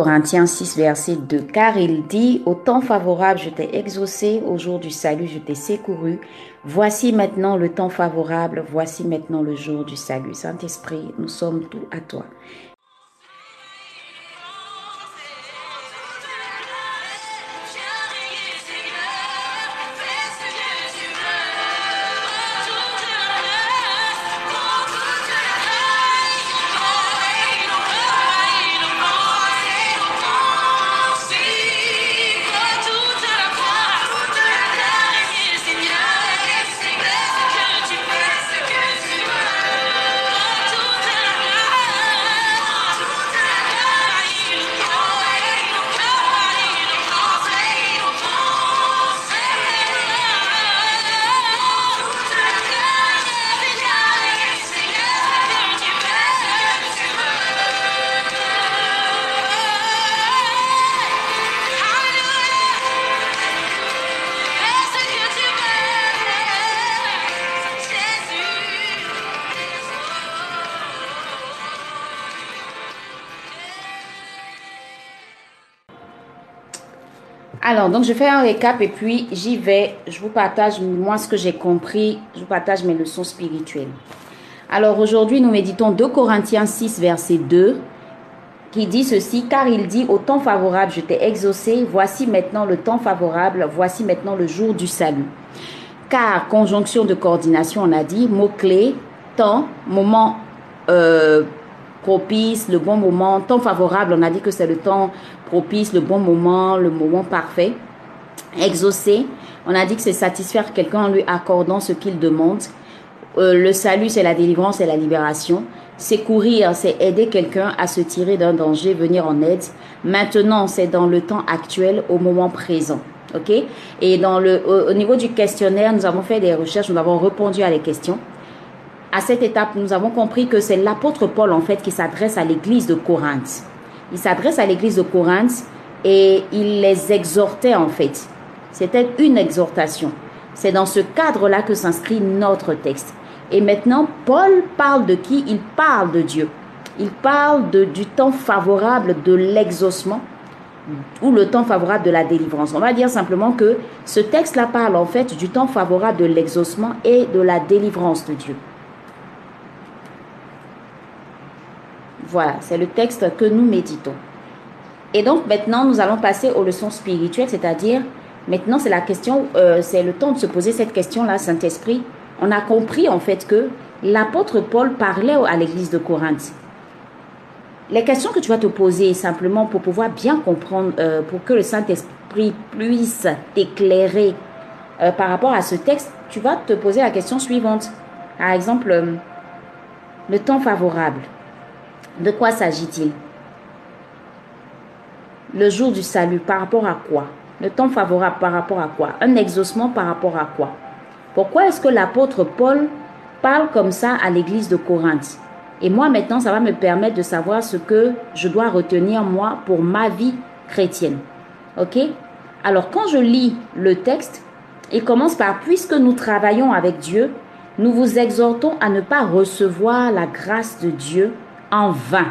à 2 Corinthiens 6, verset 2. Car il dit, au temps favorable, je t'ai exaucé, au jour du salut, je t'ai secouru. Voici maintenant le temps favorable, voici maintenant le jour du salut. Saint-Esprit, nous sommes tout à toi. Alors, donc je fais un récap et puis j'y vais. Je vous partage moi ce que j'ai compris. Je vous partage mes leçons spirituelles. Alors aujourd'hui, nous méditons 2 Corinthiens 6, verset 2, qui dit ceci, car il dit, au temps favorable, je t'ai exaucé, voici maintenant le temps favorable, voici maintenant le jour du salut. Car, conjonction de coordination, on a dit, mot-clé, temps, moment euh, propice, le bon moment, temps favorable, on a dit que c'est le temps propice, le bon moment, le moment parfait. Exaucer, on a dit que c'est satisfaire quelqu'un en lui accordant ce qu'il demande. Euh, le salut, c'est la délivrance et la libération. Secourir, c'est aider quelqu'un à se tirer d'un danger, venir en aide. Maintenant, c'est dans le temps actuel, au moment présent. OK? Et dans le, au, niveau du questionnaire, nous avons fait des recherches, nous avons répondu à les questions. À cette étape, nous avons compris que c'est l'apôtre Paul, en fait, qui s'adresse à l'église de Corinthe. Il s'adresse à l'église de Corinthe et il les exhortait, en fait. C'était une exhortation. C'est dans ce cadre-là que s'inscrit notre texte. Et maintenant, Paul parle de qui? Il parle de Dieu. Il parle du temps favorable de l'exaucement ou le temps favorable de la délivrance. On va dire simplement que ce texte-là parle en fait du temps favorable de l'exaucement et de la délivrance de Dieu. Voilà, c'est le texte que nous méditons. Et donc maintenant, nous allons passer aux leçons spirituelles, c'est-à-dire maintenant c'est la question, euh, c'est le temps de se poser cette question-là, Saint-Esprit. On a compris en fait que l'apôtre Paul parlait à l'église de Corinthe. Les questions que tu vas te poser simplement pour pouvoir bien comprendre, euh, pour que le Saint-Esprit puisse t'éclairer euh, par rapport à ce texte, tu vas te poser la question suivante. Par exemple, le temps favorable. De quoi s'agit-il? Le jour du salut, par rapport à quoi? Le temps favorable, par rapport à quoi? Un exaucement, par rapport à quoi? Pourquoi est-ce que l'apôtre Paul parle comme ça à l'église de Corinthe? Et moi, maintenant, ça va me permettre de savoir ce que je dois retenir, moi, pour ma vie chrétienne. OK? Alors, quand je lis le texte, il commence par Puisque nous travaillons avec Dieu, nous vous exhortons à ne pas recevoir la grâce de Dieu en vain.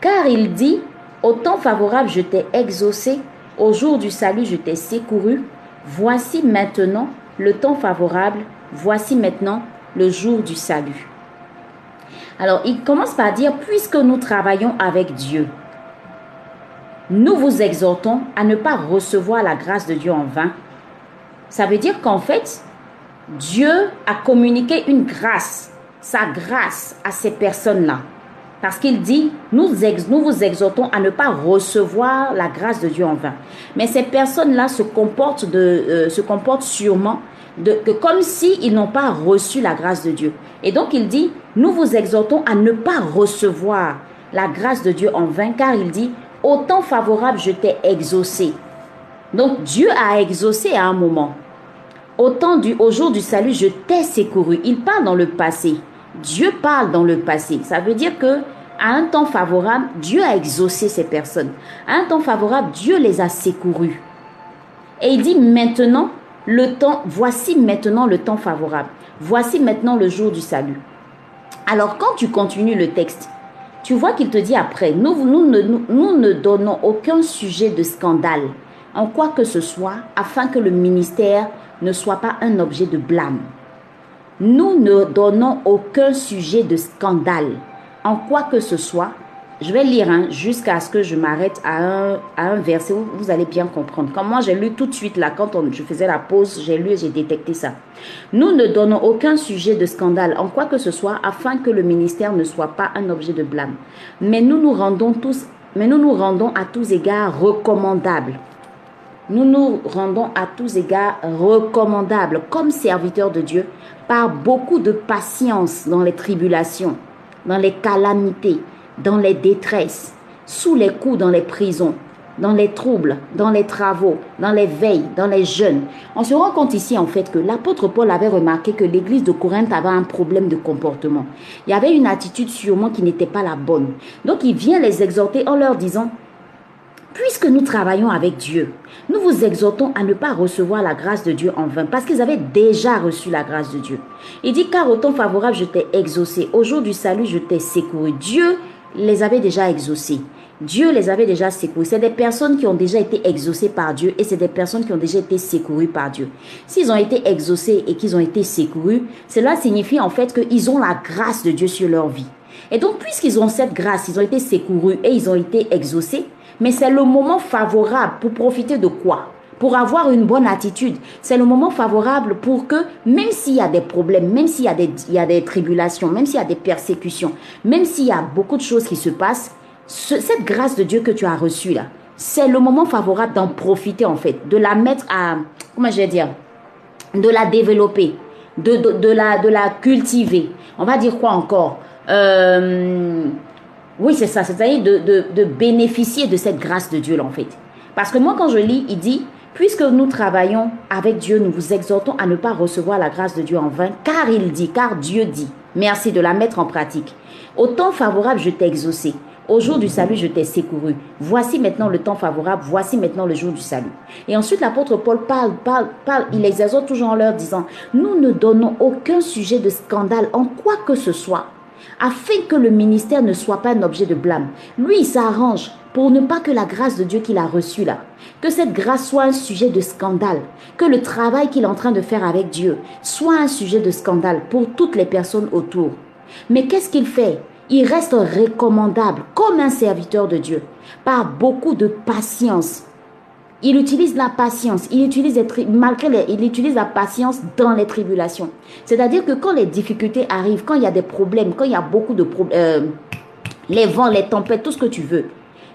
Car il dit, au temps favorable je t'ai exaucé, au jour du salut je t'ai secouru, voici maintenant le temps favorable, voici maintenant le jour du salut. Alors il commence par dire, puisque nous travaillons avec Dieu, nous vous exhortons à ne pas recevoir la grâce de Dieu en vain. Ça veut dire qu'en fait, Dieu a communiqué une grâce, sa grâce à ces personnes-là. Parce qu'il dit, nous, vous exhortons à ne pas recevoir la grâce de Dieu en vain. Mais ces personnes-là se comportent, euh, se comportent sûrement de, que comme s'ils n'ont pas reçu la grâce de Dieu. Et donc il dit, nous vous exhortons à ne pas recevoir la grâce de Dieu en vain, car il dit, au temps favorable, je t'ai exaucé. Donc Dieu a exaucé à un moment. Au, temps du, au jour du salut, je t'ai secouru. Il parle dans le passé. Dieu parle dans le passé. Ça veut dire que à un temps favorable, Dieu a exaucé ces personnes. À un temps favorable, Dieu les a secourus. Et il dit maintenant, le temps, voici maintenant le temps favorable. Voici maintenant le jour du salut. Alors quand tu continues le texte, tu vois qu'il te dit après, nous, nous, nous ne donnons aucun sujet de scandale en quoi que ce soit afin que le ministère ne soit pas un objet de blâme. Nous ne donnons aucun sujet de scandale en quoi que ce soit je vais lire hein, jusqu'à ce que je m'arrête à un, verset vous allez bien comprendre. Comme moi, j'ai lu tout de suite là, quand je faisais la pause, j'ai lu et j'ai détecté ça. Nous ne donnons aucun sujet de scandale en quoi que ce soit afin que le ministère ne soit pas un objet de blâme. Mais nous nous rendons tous, mais nous nous rendons à tous égards recommandables. Nous nous rendons à tous égards recommandables comme serviteurs de Dieu par beaucoup de patience dans les tribulations, dans les calamités dans les détresses, sous les coups dans les prisons, dans les troubles, dans les travaux, dans les veilles, dans les jeûnes. On se rend compte ici en fait que l'apôtre Paul avait remarqué que l'église de Corinthe avait un problème de comportement. Il y avait une attitude sûrement qui n'était pas la bonne. Donc il vient les exhorter en leur disant, puisque nous travaillons avec Dieu, nous vous exhortons à ne pas recevoir la grâce de Dieu en vain, parce qu'ils avaient déjà reçu la grâce de Dieu. Il dit, car au temps favorable, je t'ai exaucé, au jour du salut, je t'ai secouru. Dieu les avait déjà exaucés. Dieu les avait déjà secourus. C'est des personnes qui ont déjà été exaucées par Dieu et c'est des personnes qui ont déjà été secourues par Dieu. S'ils ont été exaucés et qu'ils ont été secourus, cela signifie en fait qu'ils ont la grâce de Dieu sur leur vie. Et donc, puisqu'ils ont cette grâce, ils ont été secourus et ils ont été exaucés, mais c'est le moment favorable pour profiter de quoi? Pour avoir une bonne attitude. C'est le moment favorable pour que, même s'il y a des problèmes, même s'il y, a des, y a des tribulations, même s'il y a des persécutions, même s'il y a beaucoup de choses qui se passent, cette grâce de Dieu que tu as reçue là, c'est le moment favorable d'en profiter en fait, de la mettre à, comment je vais dire, de la développer, de, de, la, de la cultiver. On va dire quoi encore? Euh, Oui, c'est ça, c'est-à-dire de, bénéficier de cette grâce de Dieu en fait. Parce que moi quand je lis, il dit, Puisque nous travaillons avec Dieu, nous vous exhortons à ne pas recevoir la grâce de Dieu en vain, car il dit, car Dieu dit. Merci de la mettre en pratique. Au temps favorable, je t'ai exaucé. Au jour du salut, je t'ai secouru. Voici maintenant le temps favorable, voici maintenant le jour du salut. Et ensuite, l'apôtre Paul parle, parle, parle, il exhorte toujours en leur disant, nous ne donnons aucun sujet de scandale en quoi que ce soit, afin que le ministère ne soit pas un objet de blâme. Lui, il s'arrange pour ne pas que la grâce de Dieu qu'il a reçue là, que cette grâce soit un sujet de scandale, que le travail qu'il est en train de faire avec Dieu soit un sujet de scandale pour toutes les personnes autour. Mais qu'est-ce qu'il fait? Il reste recommandable comme un serviteur de Dieu, par beaucoup de patience. Il utilise la patience, il utilise, malgré il utilise la patience dans les tribulations. C'est-à-dire que quand les difficultés arrivent, quand il y a des problèmes, quand il y a beaucoup de problèmes, euh, les vents, les tempêtes, tout ce que tu veux,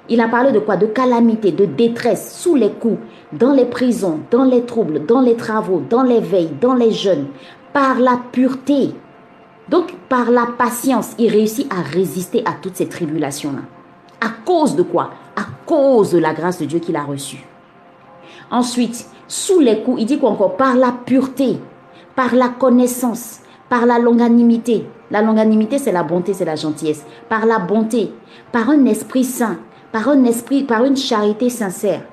il a parlé de quoi? De calamité, de détresse, sous les coups, dans les prisons, dans les troubles, dans les travaux, dans les veilles, dans les jeûnes, par la pureté. Donc, par la patience, il réussit à résister à toutes ces tribulations-là. À cause de quoi? À cause de la grâce de Dieu qu'il a reçue. Ensuite, sous les coups, il dit quoi encore? Par la pureté, par la connaissance, par la longanimité. La longanimité, c'est la bonté, c'est la gentillesse. Par la bonté, par un esprit saint, par un esprit, par une charité sincère,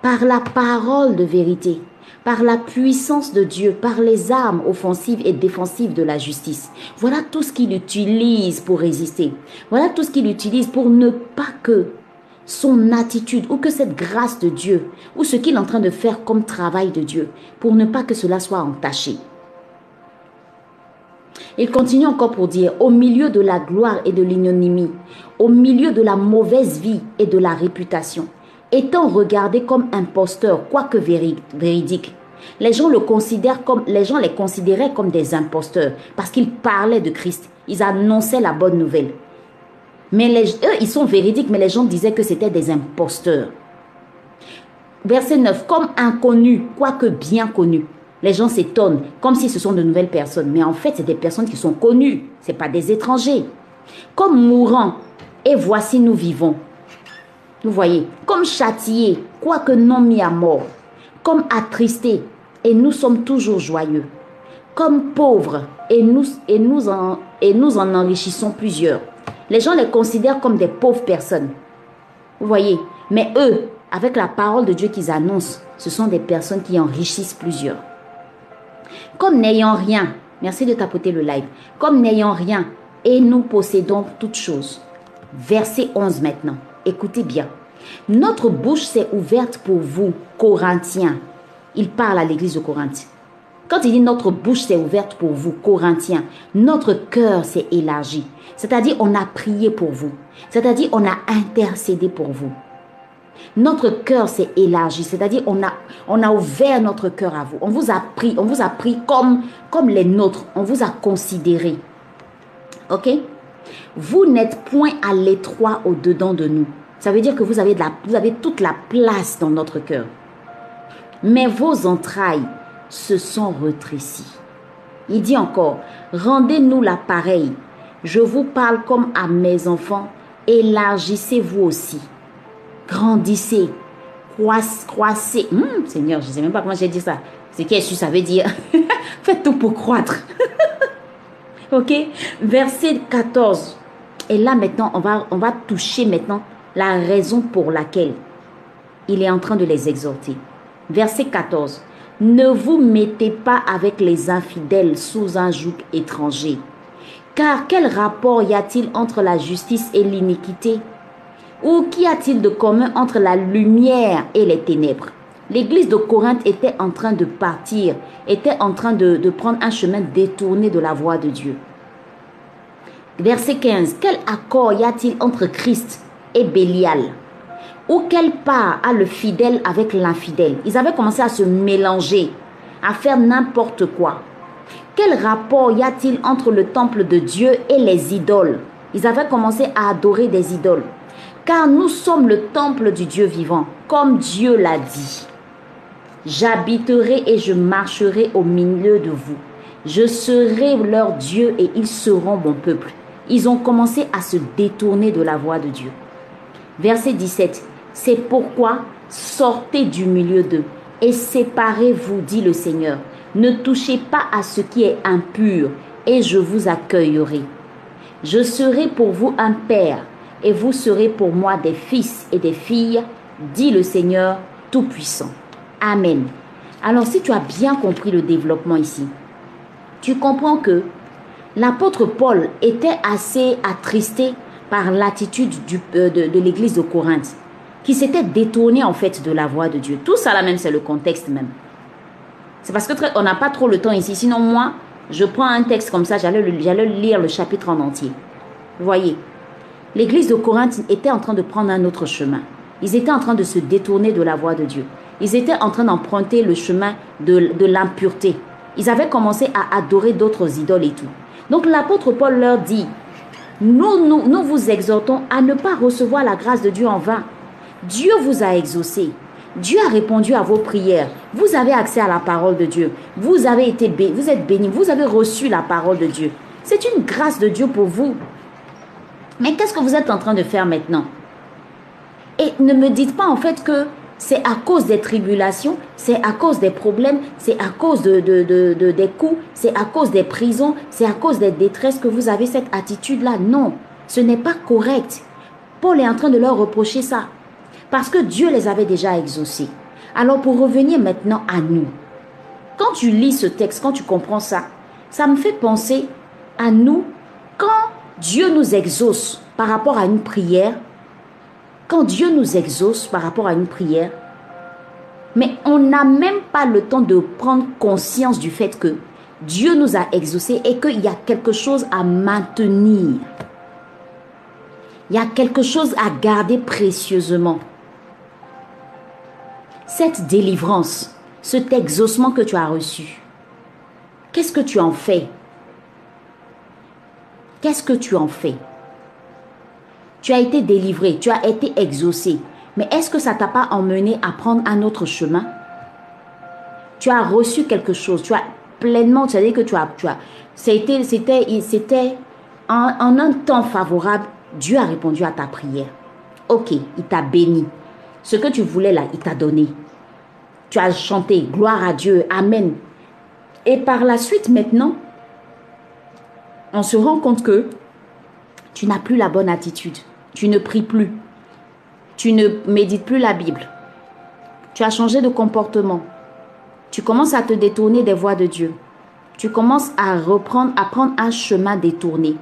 par la parole de vérité, par la puissance de Dieu, par les armes offensives et défensives de la justice. Voilà tout ce qu'il utilise pour résister. Voilà tout ce qu'il utilise pour ne pas que son attitude ou que cette grâce de Dieu ou ce qu'il est en train de faire comme travail de Dieu, pour ne pas que cela soit entaché. Il continue encore pour dire, au milieu de la gloire et de l'ignominie, au milieu de la mauvaise vie et de la réputation, étant regardé comme imposteur, quoique véridique. Les gens, le considèrent comme, les gens les considéraient comme des imposteurs parce qu'ils parlaient de Christ. Ils annonçaient la bonne nouvelle. Mais eux, ils sont véridiques, mais les gens disaient que c'était des imposteurs. Verset 9, comme inconnus, quoique bien connus les gens s'étonnent comme si ce sont de nouvelles personnes. Mais en fait, c'est des personnes qui sont connues. Ce pas des étrangers. Comme mourants, et voici nous vivons. Vous voyez, comme châtiés, quoique non mis à mort. Comme attristés, et nous sommes toujours joyeux. Comme pauvres, et nous, et nous en enrichissons plusieurs. Les gens les considèrent comme des pauvres personnes. Vous voyez, mais eux, avec la parole de Dieu qu'ils annoncent, ce sont des personnes qui enrichissent plusieurs. Comme n'ayant rien, merci de tapoter le live, comme n'ayant rien, et nous possédons toutes choses. Verset 11 maintenant. Écoutez bien. Notre bouche s'est ouverte pour vous, Corinthiens. Il parle à l'église de Corinthe. Quand il dit notre bouche s'est ouverte pour vous, Corinthiens, notre cœur s'est élargi. C'est-à-dire on a prié pour vous. C'est-à-dire on a intercédé pour vous. Notre cœur s'est élargi, c'est-à-dire on a, on a ouvert notre cœur à vous. On vous a pris, on vous a pris comme, comme les nôtres. On vous a considéré. Ok? Vous n'êtes point à l'étroit au-dedans de nous. Ça veut dire que vous avez, de la, vous avez toute la place dans notre cœur. Mais vos entrailles se sont retrécies. Il dit encore, rendez-nous l'appareil. Je vous parle comme à mes enfants. Élargissez-vous aussi grandissez, croissez. Hum, Seigneur, je ne sais même pas comment j'ai dit ça. C'est qu'est-ce que ça veut dire Faites tout pour croître. ok? Verset 14. Et là maintenant, on va, on va toucher maintenant la raison pour laquelle il est en train de les exhorter. Verset 14. Ne vous mettez pas avec les infidèles sous un joug étranger. Car quel rapport y a-t-il entre la justice et l'iniquité? Ou qu'y a-t-il de commun entre la lumière et les ténèbres? L'église de Corinthe était en train de partir, était en train de, prendre un chemin détourné de la voie de Dieu. Verset 15. Quel accord y a-t-il entre Christ et Bélial? Ou quelle part a le fidèle avec l'infidèle? Ils avaient commencé à se mélanger, à faire n'importe quoi. Quel rapport y a-t-il entre le temple de Dieu et les idoles? Ils avaient commencé à adorer des idoles car nous sommes le temple du Dieu vivant, comme Dieu l'a dit. J'habiterai et je marcherai au milieu de vous. Je serai leur Dieu et ils seront mon peuple. Ils ont commencé à se détourner de la voie de Dieu. Verset 17. C'est pourquoi sortez du milieu d'eux et séparez-vous, dit le Seigneur. Ne touchez pas à ce qui est impur et je vous accueillerai. Je serai pour vous un père et vous serez pour moi des fils et des filles, dit le Seigneur Tout-Puissant. Amen. Alors si tu as bien compris le développement ici, tu comprends que l'apôtre Paul était assez attristé par l'attitude euh, de, de l'église de Corinthe, qui s'était détournée en fait de la voix de Dieu. Tout ça là même, c'est le contexte même. C'est parce que on n'a pas trop le temps ici. Sinon moi, je prends un texte comme ça, j'allais lire le chapitre en entier. Vous voyez L'église de Corinthe était en train de prendre un autre chemin. Ils étaient en train de se détourner de la voie de Dieu. Ils étaient en train d'emprunter le chemin de, l'impureté. Ils avaient commencé à adorer d'autres idoles et tout. Donc l'apôtre Paul leur dit, nous, nous, nous vous exhortons à ne pas recevoir la grâce de Dieu en vain. Dieu vous a exaucé. Dieu a répondu à vos prières. Vous avez accès à la parole de Dieu. Vous avez été vous êtes béni. vous avez reçu la parole de Dieu. C'est une grâce de Dieu pour vous. Mais qu'est-ce que vous êtes en train de faire maintenant? Et ne me dites pas en fait que c'est à cause des tribulations, c'est à cause des problèmes, c'est à cause de, des coups, c'est à cause des prisons, c'est à cause des détresses que vous avez cette attitude-là. Non, ce n'est pas correct. Paul est en train de leur reprocher ça. Parce que Dieu les avait déjà exaucés. Alors pour revenir maintenant à nous, quand tu lis ce texte, quand tu comprends ça, ça me fait penser à nous quand Dieu nous exauce par rapport à une prière, quand Dieu nous exauce par rapport à une prière, mais on n'a même pas le temps de prendre conscience du fait que Dieu nous a exaucés et qu'il y a quelque chose à maintenir. Il y a quelque chose à garder précieusement. Cette délivrance, cet exaucement que tu as reçu, qu'est-ce que tu en fais? Qu'est-ce que tu en fais? Tu as été délivré, tu as été exaucé. Mais est-ce que ça t'a pas emmené à prendre un autre chemin? Tu as reçu quelque chose, tu as pleinement, dit que tu as, tu as, c'était, c'était, c'était en un temps favorable, Dieu a répondu à ta prière. Ok, il t'a béni. Ce que tu voulais là, il t'a donné. Tu as chanté, gloire à Dieu, Amen. Et par la suite maintenant, on se rend compte que tu n'as plus la bonne attitude. Tu ne pries plus. Tu ne médites plus la Bible. Tu as changé de comportement. Tu commences à te détourner des voies de Dieu. Tu commences à reprendre, à prendre un chemin détourné.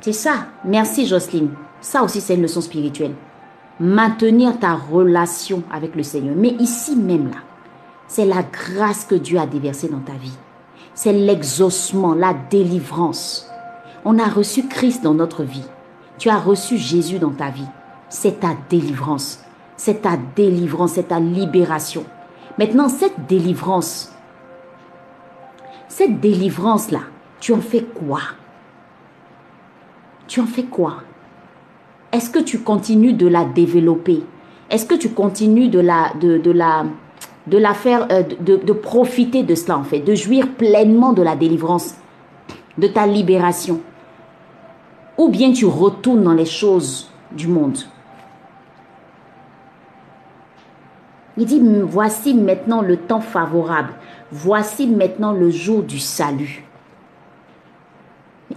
C'est ça. Merci Jocelyne. Ça aussi, c'est une leçon spirituelle. Maintenir ta relation avec le Seigneur. Mais ici même là, c'est la grâce que Dieu a déversée dans ta vie. C'est l'exaucement, la délivrance. On a reçu Christ dans notre vie. Tu as reçu Jésus dans ta vie. C'est ta délivrance. C'est ta délivrance, c'est ta libération. Maintenant, cette délivrance, cette délivrance-là, tu en fais quoi? Tu en fais quoi? Est-ce que tu continues de la développer? Est-ce que tu continues de la, faire, euh, profiter de cela en fait, de jouir pleinement de la délivrance, de ta libération? Ou bien tu retournes dans les choses du monde? Il dit, voici maintenant le temps favorable. Voici maintenant le jour du salut.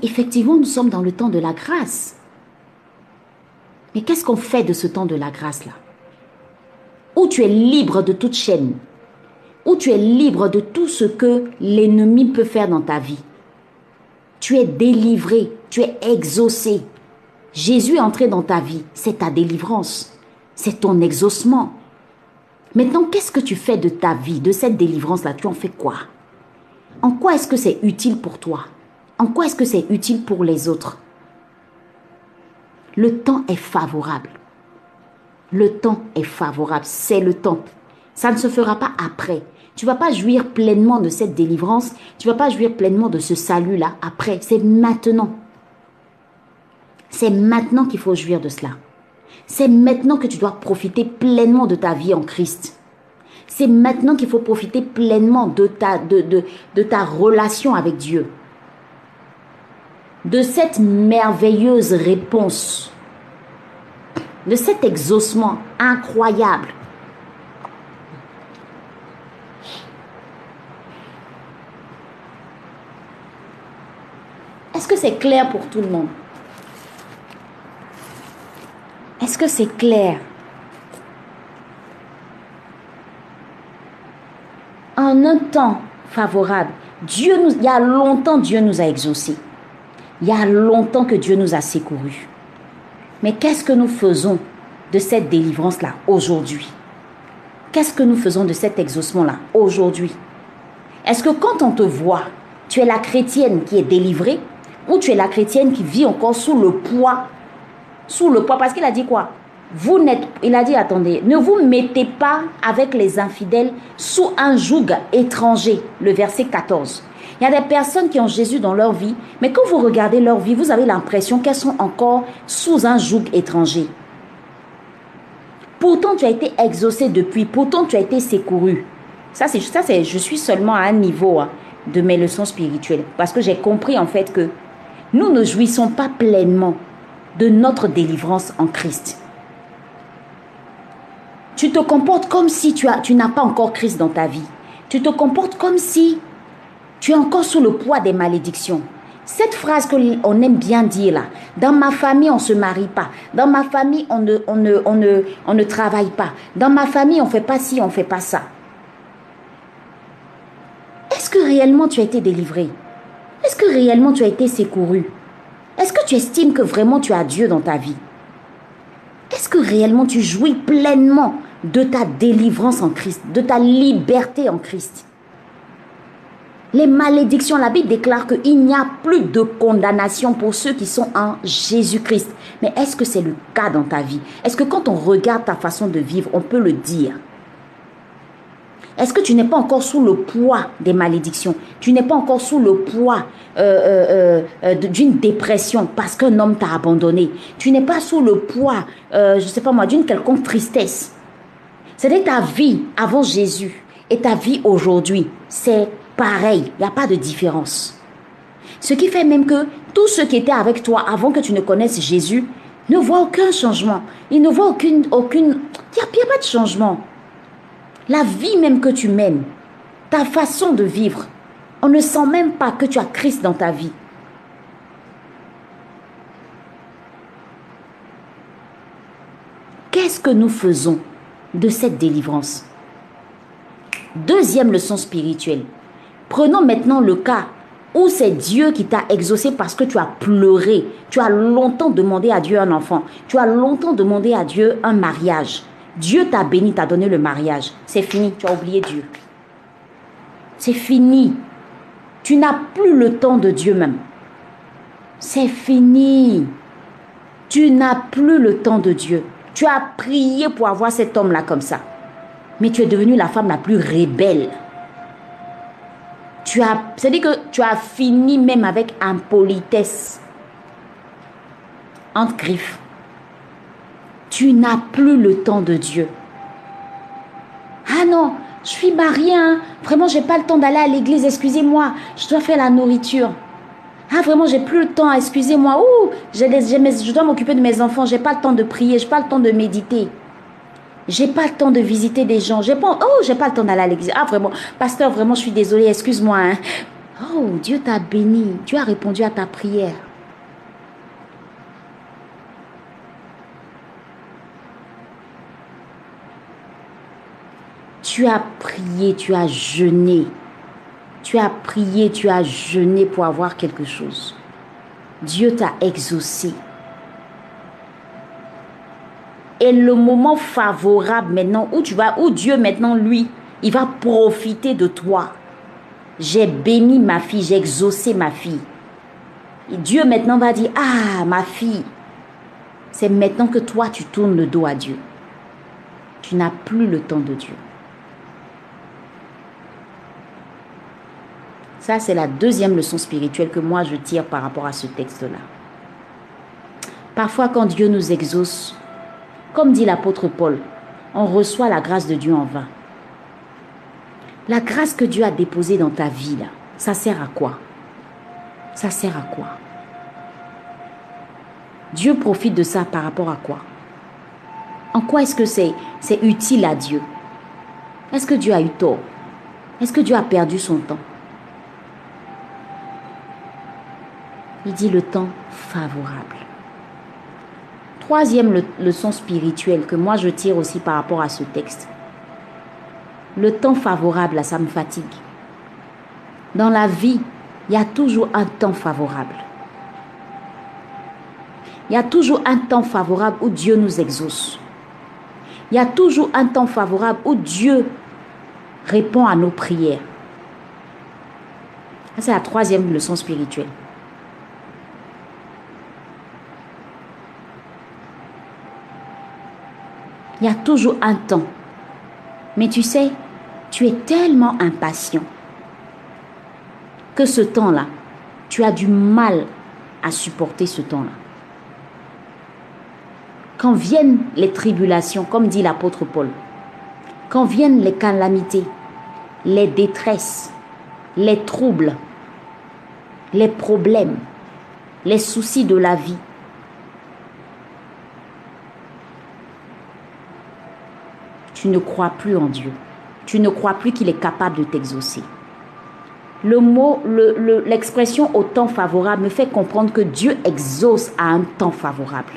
Effectivement, nous sommes dans le temps de la grâce. Mais qu'est-ce qu'on fait de ce temps de la grâce-là? Où tu es libre de toute chaîne, où tu es libre de tout ce que l'ennemi peut faire dans ta vie. Tu es délivré, tu es exaucé. Jésus est entré dans ta vie, c'est ta délivrance, c'est ton exaucement. Maintenant, qu'est-ce que tu fais de ta vie, de cette délivrance-là? Tu en fais quoi? En quoi est-ce que c'est utile pour toi? En quoi est-ce que c'est utile pour les autres? Le temps est favorable. Le temps est favorable, c'est le temps. Ça ne se fera pas après. Tu vas pas jouir pleinement de cette délivrance, tu vas pas jouir pleinement de ce salut-là après. C'est maintenant. C'est maintenant qu'il faut jouir de cela. C'est maintenant que tu dois profiter pleinement de ta vie en Christ. C'est maintenant qu'il faut profiter pleinement de ta, de, ta relation avec Dieu. De cette merveilleuse réponse. De cet exaucement incroyable. Est-ce que c'est clair pour tout le monde? Est-ce que c'est clair? En un temps favorable, Dieu nous, il y a longtemps Dieu nous a exaucés. Il y a longtemps que Dieu nous a secourus. Mais qu'est-ce que nous faisons de cette délivrance-là aujourd'hui? Qu'est-ce que nous faisons de cet exaucement-là aujourd'hui? Est-ce que quand on te voit, tu es la chrétienne qui est délivrée ou tu es la chrétienne qui vit encore sous le poids? Sous le poids. Parce qu'il a dit quoi? Vous n'êtes, il a dit, attendez, ne vous mettez pas avec les infidèles sous un joug étranger. Le verset 14. Il y a des personnes qui ont Jésus dans leur vie, mais quand vous regardez leur vie, vous avez l'impression qu'elles sont encore sous un joug étranger. Pourtant, tu as été exaucé depuis, pourtant, tu as été secouru. Ça, c'est, je suis seulement à un niveau hein, de mes leçons spirituelles, parce que j'ai compris en fait que nous ne jouissons pas pleinement de notre délivrance en Christ. Tu te comportes comme si tu n'as pas encore Christ dans ta vie. Tu te comportes comme si tu es encore sous le poids des malédictions. Cette phrase qu'on aime bien dire là, dans ma famille on se marie pas, dans ma famille on ne, on on on travaille pas, dans ma famille on fait pas ci, on fait pas ça. Est-ce que réellement tu as été délivré? Est-ce que réellement tu as été secouru? Est-ce que tu estimes que vraiment tu as Dieu dans ta vie? Est-ce que réellement tu jouis pleinement de ta délivrance en Christ, de ta liberté en Christ? Les malédictions, la Bible déclare qu'il n'y a plus de condamnation pour ceux qui sont en Jésus-Christ. Mais est-ce que c'est le cas dans ta vie? Est-ce que quand on regarde ta façon de vivre, on peut le dire? Est-ce que tu n'es pas encore sous le poids des malédictions? Tu n'es pas encore sous le poids euh, euh, euh, d'une dépression parce qu'un homme t'a abandonné Tu n'es pas sous le poids, je ne sais pas moi, d'une quelconque tristesse. C'est ta vie avant Jésus et ta vie aujourd'hui. C'est pareil, il n'y a pas de différence. Ce qui fait même que tous ceux qui étaient avec toi avant que tu ne connaisses Jésus ne voient aucun changement. Ils ne voient aucune... aucune... Il n'y a pas de changement. La vie même que tu mènes, ta façon de vivre, on ne sent même pas que tu as Christ dans ta vie. Qu'est-ce que nous faisons de cette délivrance? Deuxième leçon spirituelle. Prenons maintenant le cas ou c'est Dieu qui t'a exaucé parce que tu as pleuré, tu as longtemps demandé à Dieu un enfant, tu as longtemps demandé à Dieu un mariage. Dieu t'a béni, t'a donné le mariage. C'est fini, tu as oublié Dieu. C'est fini. Tu n'as plus le temps de Dieu même. C'est fini. Tu n'as plus le temps de Dieu. Tu as prié pour avoir cet homme-là comme ça. Mais tu es devenue la femme la plus rébelle. Tu as, c'est-à-dire que tu as fini même avec impolitesse. Entre griffes. Tu n'as plus le temps de Dieu. Ah non, je suis mariée, hein. vraiment, j'ai pas le temps d'aller à l'église, excusez-moi, je dois faire la nourriture. Ah, vraiment, j'ai plus le temps, excusez-moi. Ouh, je dois m'occuper de mes enfants, j'ai pas le temps de prier, j'ai pas le temps de méditer. J'ai pas le temps de visiter des gens. J'ai pas, oh, j'ai pas le temps d'aller à l'église. Ah, vraiment, pasteur, vraiment, je suis désolée, excuse-moi. Hein. Oh, Dieu t'a béni. Dieu a répondu à ta prière. Tu as prié, tu as jeûné. Tu as prié, tu as jeûné pour avoir quelque chose. Dieu t'a exaucé. Et le moment favorable maintenant où tu vas, où Dieu maintenant, lui, il va profiter de toi. J'ai béni ma fille, j'ai exaucé ma fille. Dieu maintenant va dire, ah, ma fille, c'est maintenant que toi, tu tournes le dos à Dieu. Tu n'as plus le temps de Dieu. Ça, c'est la deuxième leçon spirituelle que moi je tire par rapport à ce texte-là. Parfois, quand Dieu nous exauce, comme dit l'apôtre Paul, on reçoit la grâce de Dieu en vain. La grâce que Dieu a déposée dans ta vie, ça sert à quoi? Ça sert à quoi? Dieu profite de ça par rapport à quoi? En quoi est-ce que c'est c'est utile à Dieu? Est-ce que Dieu a eu tort? Est-ce que Dieu a perdu son temps? Il dit le temps favorable. Troisième leçon spirituelle que moi je tire aussi par rapport à ce texte. Le temps favorable, ça me fatigue. Dans la vie, il y a toujours un temps favorable. Il y a toujours un temps favorable où Dieu nous exauce. Il y a toujours un temps favorable où Dieu répond à nos prières. C'est la troisième leçon spirituelle. Il y a toujours un temps. Mais tu sais, tu es tellement impatient que ce temps-là, tu as du mal à supporter ce temps-là. Quand viennent les tribulations, comme dit l'apôtre Paul, quand viennent les calamités, les détresses, les troubles, les problèmes, les soucis de la vie, tu ne crois plus en Dieu. Tu ne crois plus qu'il est capable de t'exaucer. Le mot, l'expression au temps favorable me fait comprendre que Dieu exauce à un temps favorable.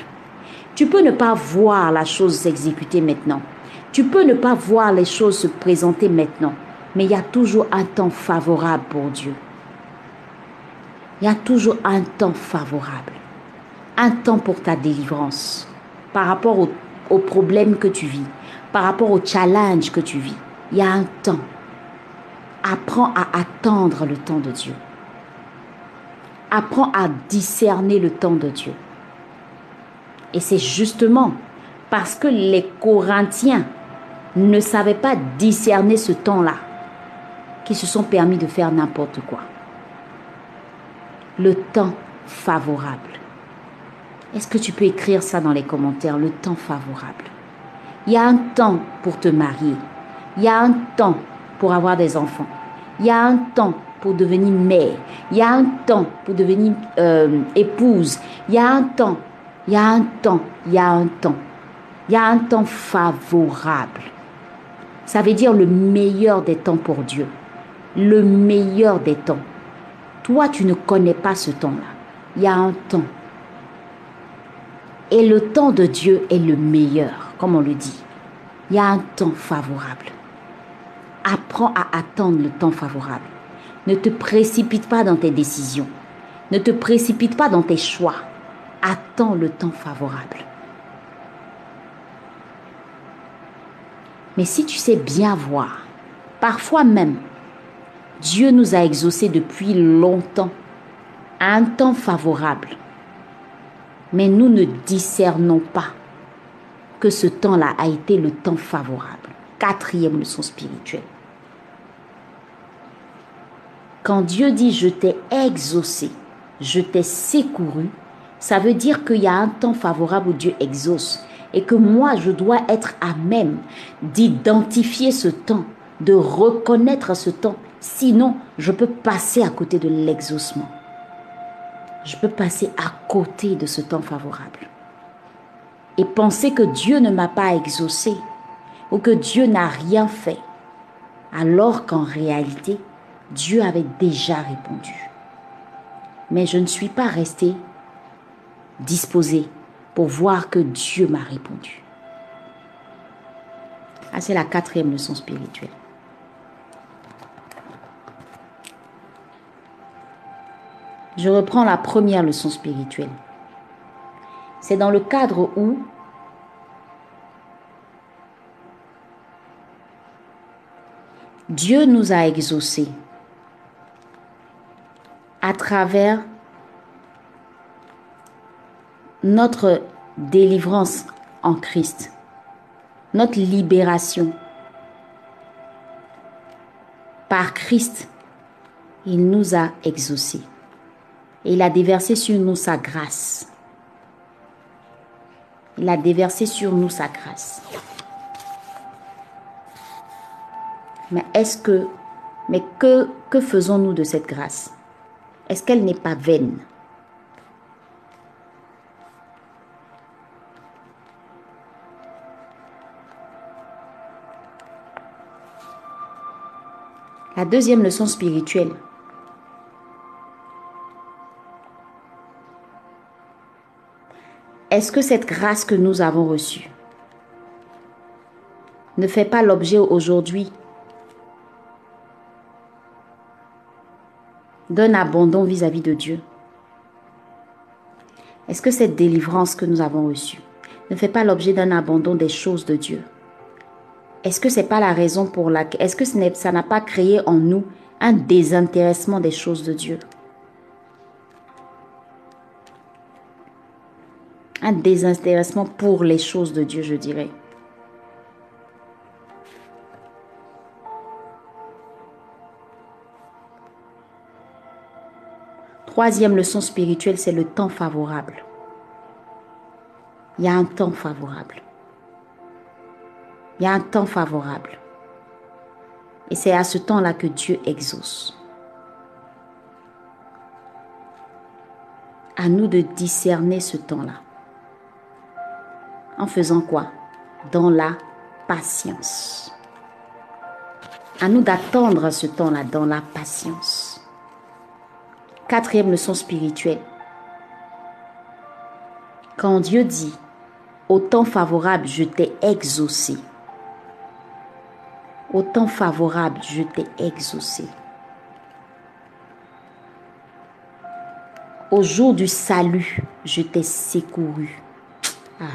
Tu peux ne pas voir la chose s'exécuter maintenant. Tu peux ne pas voir les choses se présenter maintenant. Mais il y a toujours un temps favorable pour Dieu. Il y a toujours un temps favorable. Un temps pour ta délivrance par rapport aux au problèmes que tu vis par rapport au challenge que tu vis. Il y a un temps. Apprends à attendre le temps de Dieu. Apprends à discerner le temps de Dieu. Et c'est justement parce que les Corinthiens ne savaient pas discerner ce temps-là qu'ils se sont permis de faire n'importe quoi. Le temps favorable. Est-ce que tu peux écrire ça dans les commentaires, le temps favorable? Il y a un temps pour te marier. Il y a un temps pour avoir des enfants. Il y a un temps pour devenir mère. Il y a un temps pour devenir euh, épouse. Il y a un temps. Il y a un temps. Il y a un temps. Il y a un temps favorable. Ça veut dire le meilleur des temps pour Dieu. Le meilleur des temps. Toi, tu ne connais pas ce temps-là. Il y a un temps. Et le temps de Dieu est le meilleur comme on le dit. Il y a un temps favorable. Apprends à attendre le temps favorable. Ne te précipite pas dans tes décisions. Ne te précipite pas dans tes choix. Attends le temps favorable. Mais si tu sais bien voir, parfois même, Dieu nous a exaucés depuis longtemps, à un temps favorable. Mais nous ne discernons pas que ce temps-là a été le temps favorable. Quatrième leçon spirituelle. Quand Dieu dit je t'ai exaucé, je t'ai secouru, ça veut dire qu'il y a un temps favorable où Dieu exauce et que moi je dois être à même d'identifier ce temps, de reconnaître ce temps. Sinon, je peux passer à côté de l'exaucement. Je peux passer à côté de ce temps favorable. Et penser que Dieu ne m'a pas exaucé ou que Dieu n'a rien fait. Alors qu'en réalité, Dieu avait déjà répondu. Mais je ne suis pas resté disposé pour voir que Dieu m'a répondu. Ah, c'est la quatrième leçon spirituelle. Je reprends la première leçon spirituelle. C'est dans le cadre où Dieu nous a exaucés à travers notre délivrance en Christ, notre libération. Par Christ, il nous a exaucés. Et il a déversé sur nous sa grâce. Il a déversé sur nous sa grâce. Mais est-ce que, mais que, que faisons-nous de cette grâce? Est-ce qu'elle n'est pas vaine? La deuxième leçon spirituelle. Est-ce que cette grâce que nous avons reçue ne fait pas l'objet aujourd'hui d'un abandon vis-à-vis de Dieu? Est-ce que cette délivrance que nous avons reçue ne fait pas l'objet d'un abandon des choses de Dieu? Est-ce que ce n'est pas la raison pour laquelle... Est-ce que ça n'a pas créé en nous un désintéressement des choses de Dieu? Un désintéressement pour les choses de Dieu, je dirais. Troisième leçon spirituelle, c'est le temps favorable. Il y a un temps favorable. Il y a un temps favorable. Et c'est à ce temps-là que Dieu exauce. À nous de discerner ce temps-là. En faisant quoi? Dans la patience. À nous d'attendre ce temps-là dans la patience. Quatrième leçon spirituelle. Quand Dieu dit, au temps favorable, je t'ai exaucé. Au temps favorable, je t'ai exaucé. Au jour du salut, je t'ai secouru. Ah.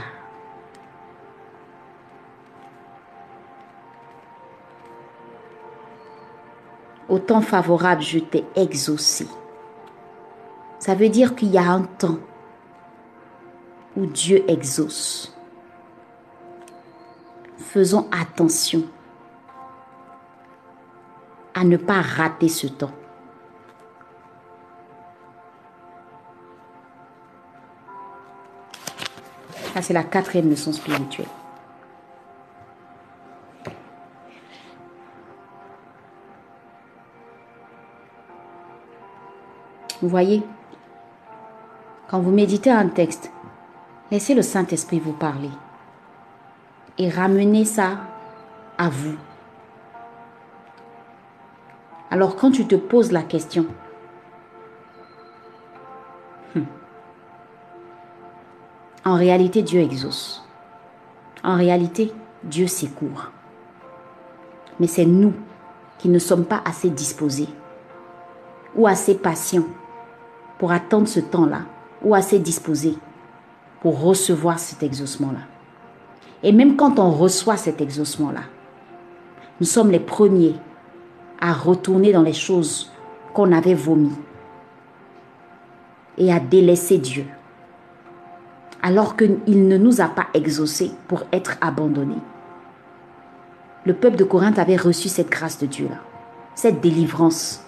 Au temps favorable, je t'ai exaucé. Ça veut dire qu'il y a un temps où Dieu exauce. Faisons attention à ne pas rater ce temps. Ça, c'est la quatrième leçon spirituelle. Vous voyez quand vous méditez un texte, laissez le Saint-Esprit vous parler et ramenez ça à vous. Alors quand tu te poses la question, hmm, en réalité Dieu exauce. En réalité Dieu secourt. Mais c'est nous qui ne sommes pas assez disposés ou assez patient pour attendre ce temps-là, ou assez disposé pour recevoir cet exaucement-là. Et même quand on reçoit cet exaucement-là, nous sommes les premiers à retourner dans les choses qu'on avait vomies et à délaisser Dieu, alors qu'il ne nous a pas exaucés pour être abandonnés. Le peuple de Corinthe avait reçu cette grâce de Dieu-là, cette délivrance.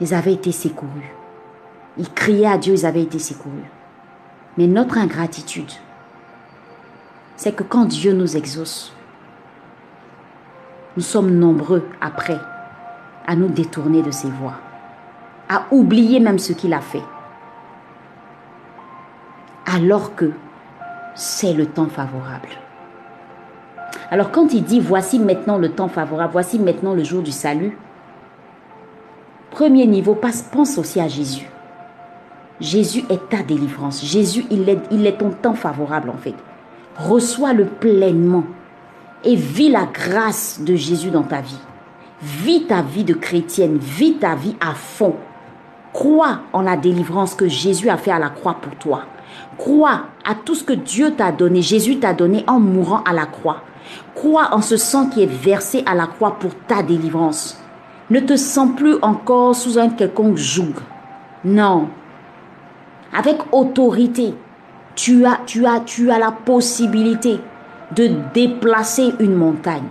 Ils avaient été secourus. Ils criaient à Dieu, ils avaient été secourus. Mais notre ingratitude, c'est que quand Dieu nous exauce, nous sommes nombreux après à nous détourner de ses voies, à oublier même ce qu'il a fait, alors que c'est le temps favorable. Alors quand il dit voici maintenant le temps favorable, voici maintenant le jour du salut, premier niveau, pense aussi à Jésus. Jésus est ta délivrance. Jésus, il est, il est ton temps favorable en fait. Reçois-le pleinement et vis la grâce de Jésus dans ta vie. Vis ta vie de chrétienne, vis ta vie à fond. Crois en la délivrance que Jésus a fait à la croix pour toi. Crois à tout ce que Dieu t'a donné, Jésus t'a donné en mourant à la croix. Crois en ce sang qui est versé à la croix pour ta délivrance. Ne te sens plus encore sous un quelconque joug. Non. Avec autorité, tu as, tu as, tu as la possibilité de déplacer une montagne.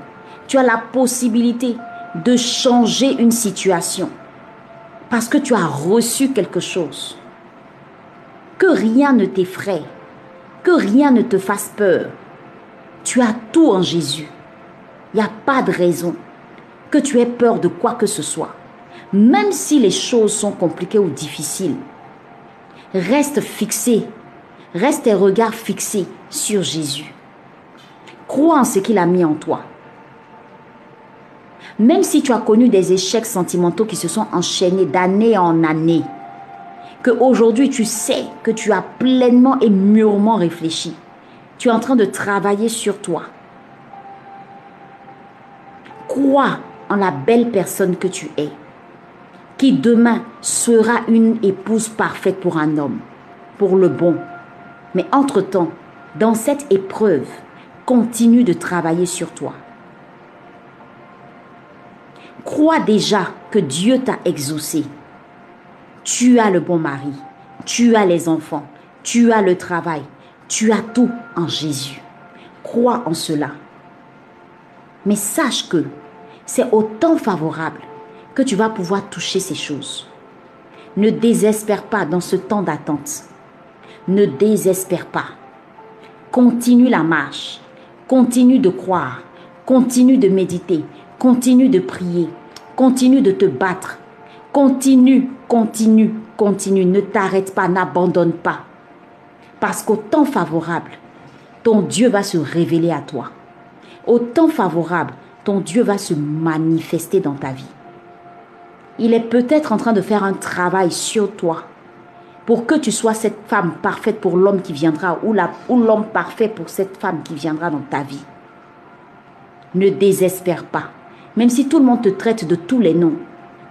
Tu as la possibilité de changer une situation. Parce que tu as reçu quelque chose. Que rien ne t'effraie. Que rien ne te fasse peur. Tu as tout en Jésus. Il n'y a pas de raison que tu aies peur de quoi que ce soit. Même si les choses sont compliquées ou difficiles, reste fixé, reste tes regards fixés sur Jésus. Crois en ce qu'il a mis en toi. Même si tu as connu des échecs sentimentaux qui se sont enchaînés d'année en année, que aujourd'hui tu sais que tu as pleinement et mûrement réfléchi, tu es en train de travailler sur toi. Crois en la belle personne que tu es, qui demain sera une épouse parfaite pour un homme, pour le bon. Mais entre-temps, dans cette épreuve, continue de travailler sur toi. Crois déjà que Dieu t'a exaucé. Tu as le bon mari, tu as les enfants, tu as le travail, tu as tout en Jésus. Crois en cela. Mais sache que c'est au temps favorable que tu vas pouvoir toucher ces choses. Ne désespère pas dans ce temps d'attente. Ne désespère pas. Continue la marche. Continue de croire. Continue de méditer. Continue de prier. Continue de te battre. Continue, continue, continue. Ne t'arrête pas, n'abandonne pas. Parce qu'au temps favorable, ton Dieu va se révéler à toi. Au temps favorable, ton Dieu va se manifester dans ta vie. Il est peut-être en train de faire un travail sur toi pour que tu sois cette femme parfaite pour l'homme qui viendra ou l'homme parfait pour cette femme qui viendra dans ta vie. Ne désespère pas. Même si tout le monde te traite de tous les noms,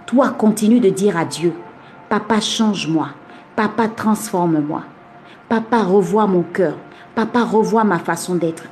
toi continue de dire à Dieu, Papa change-moi, Papa transforme-moi, Papa revois mon cœur, Papa revois ma façon d'être.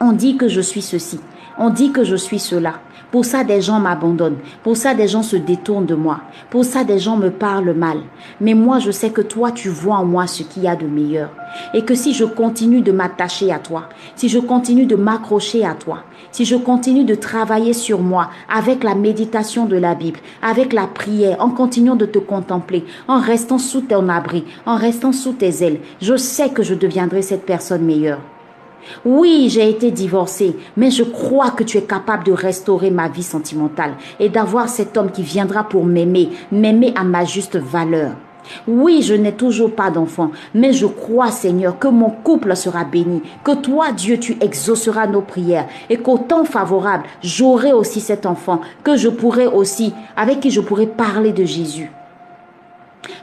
On dit que je suis ceci, on dit que je suis cela. Pour ça, des gens m'abandonnent. Pour ça, des gens se détournent de moi. Pour ça, des gens me parlent mal. Mais moi, je sais que toi, tu vois en moi ce qu'il y a de meilleur. Et que si je continue de m'attacher à toi, si je continue de m'accrocher à toi, si je continue de travailler sur moi avec la méditation de la Bible, avec la prière, en continuant de te contempler, en restant sous ton abri, en restant sous tes ailes, je sais que je deviendrai cette personne meilleure. Oui, j'ai été divorcée, mais je crois que tu es capable de restaurer ma vie sentimentale et d'avoir cet homme qui viendra pour m'aimer, m'aimer à ma juste valeur. Oui, je n'ai toujours pas d'enfant, mais je crois, Seigneur, que mon couple sera béni, que toi, Dieu, tu exauceras nos prières et qu'au temps favorable, j'aurai aussi cet enfant, que je pourrai aussi, avec qui je pourrai parler de Jésus.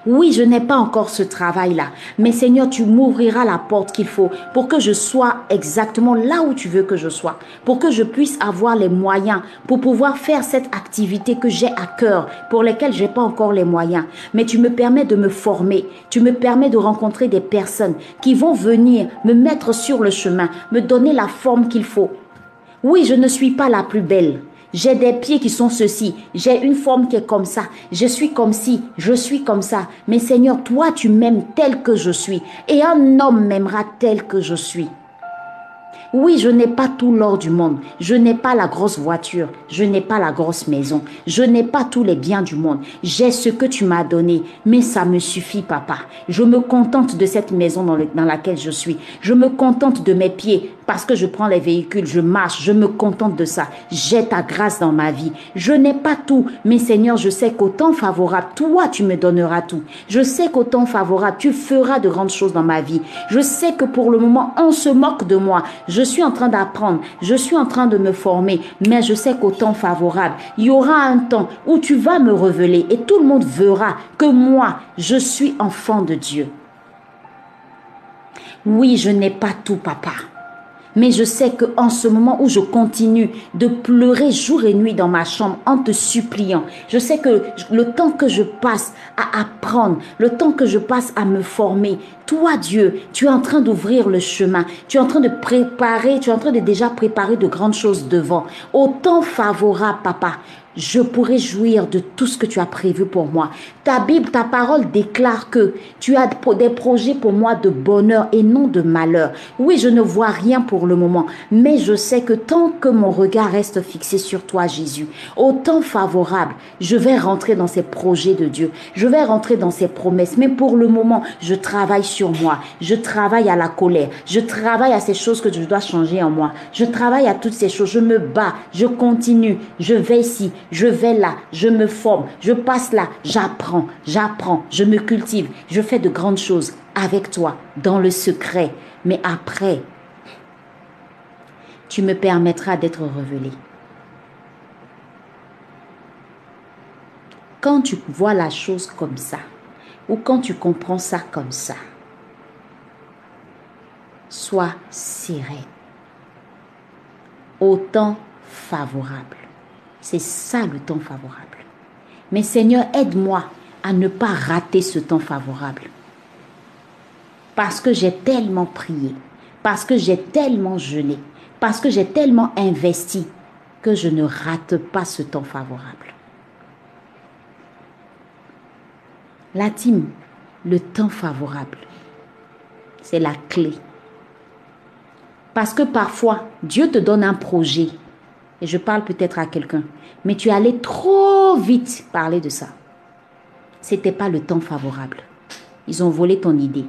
Oui, je n'ai pas encore ce travail-là, mais Seigneur, tu m'ouvriras la porte qu'il faut pour que je sois exactement là où tu veux que je sois, pour que je puisse avoir les moyens pour pouvoir faire cette activité que j'ai à cœur, pour laquelle j'ai pas encore les moyens. Mais tu me permets de me former, tu me permets de rencontrer des personnes qui vont venir me mettre sur le chemin, me donner la forme qu'il faut. Oui, je ne suis pas la plus belle. J'ai des pieds qui sont ceci. J'ai une forme qui est comme ça. Je suis comme ci. Je suis comme ça. Mais Seigneur, toi, tu m'aimes tel que je suis. Et un homme m'aimera tel que je suis. Oui, je n'ai pas tout l'or du monde. Je n'ai pas la grosse voiture. Je n'ai pas la grosse maison. Je n'ai pas tous les biens du monde. J'ai ce que tu m'as donné. Mais ça me suffit, papa. Je me contente de cette maison dans, dans, laquelle je suis. Je me contente de mes pieds parce que je prends les véhicules, je marche, je me contente de ça. J'ai ta grâce dans ma vie. Je n'ai pas tout, mais Seigneur, je sais qu'au temps favorable, toi, tu me donneras tout. Je sais qu'au temps favorable, tu feras de grandes choses dans ma vie. Je sais que pour le moment, on se moque de moi. Je suis en train d'apprendre, je suis en train de me former, mais je sais qu'au temps favorable, il y aura un temps où tu vas me révéler et tout le monde verra que moi, je suis enfant de Dieu. Oui, je n'ai pas tout, papa. Mais je sais que en ce moment où je continue de pleurer jour et nuit dans ma chambre en te suppliant, je sais que le temps que je passe à apprendre, le temps que je passe à me former, toi Dieu, tu es en train d'ouvrir le chemin, tu es en train de préparer, tu es en train de déjà préparer de grandes choses devant. Au temps favorable, papa, je pourrai jouir de tout ce que tu as prévu pour moi. Ta Bible, ta parole déclare que tu as des projets pour moi de bonheur et non de malheur. Oui, je ne vois rien pour le moment, mais je sais que tant que mon regard reste fixé sur toi, Jésus, au temps favorable, je vais rentrer dans ces projets de Dieu. Je vais rentrer dans ces promesses. Mais pour le moment, je travaille sur moi. Je travaille à la colère. Je travaille à ces choses que je dois changer en moi. Je travaille à toutes ces choses. Je me bats. Je continue. Je vais ici je vais là, je me forme, je passe là, j'apprends, j'apprends, je me cultive, je fais de grandes choses avec toi, dans le secret. Mais après, tu me permettras d'être révélé. Quand tu vois la chose comme ça, ou quand tu comprends ça comme ça, sois serré. Autant favorable. C'est ça le temps favorable. Mais Seigneur, aide-moi à ne pas rater ce temps favorable. Parce que j'ai tellement prié, parce que j'ai tellement jeûné, parce que j'ai tellement investi que je ne rate pas ce temps favorable. La team, le temps favorable, c'est la clé. Parce que parfois, Dieu te donne un projet et je parle peut-être à quelqu'un, mais tu allais trop vite parler de ça. C'était pas le temps favorable. Ils ont volé ton idée.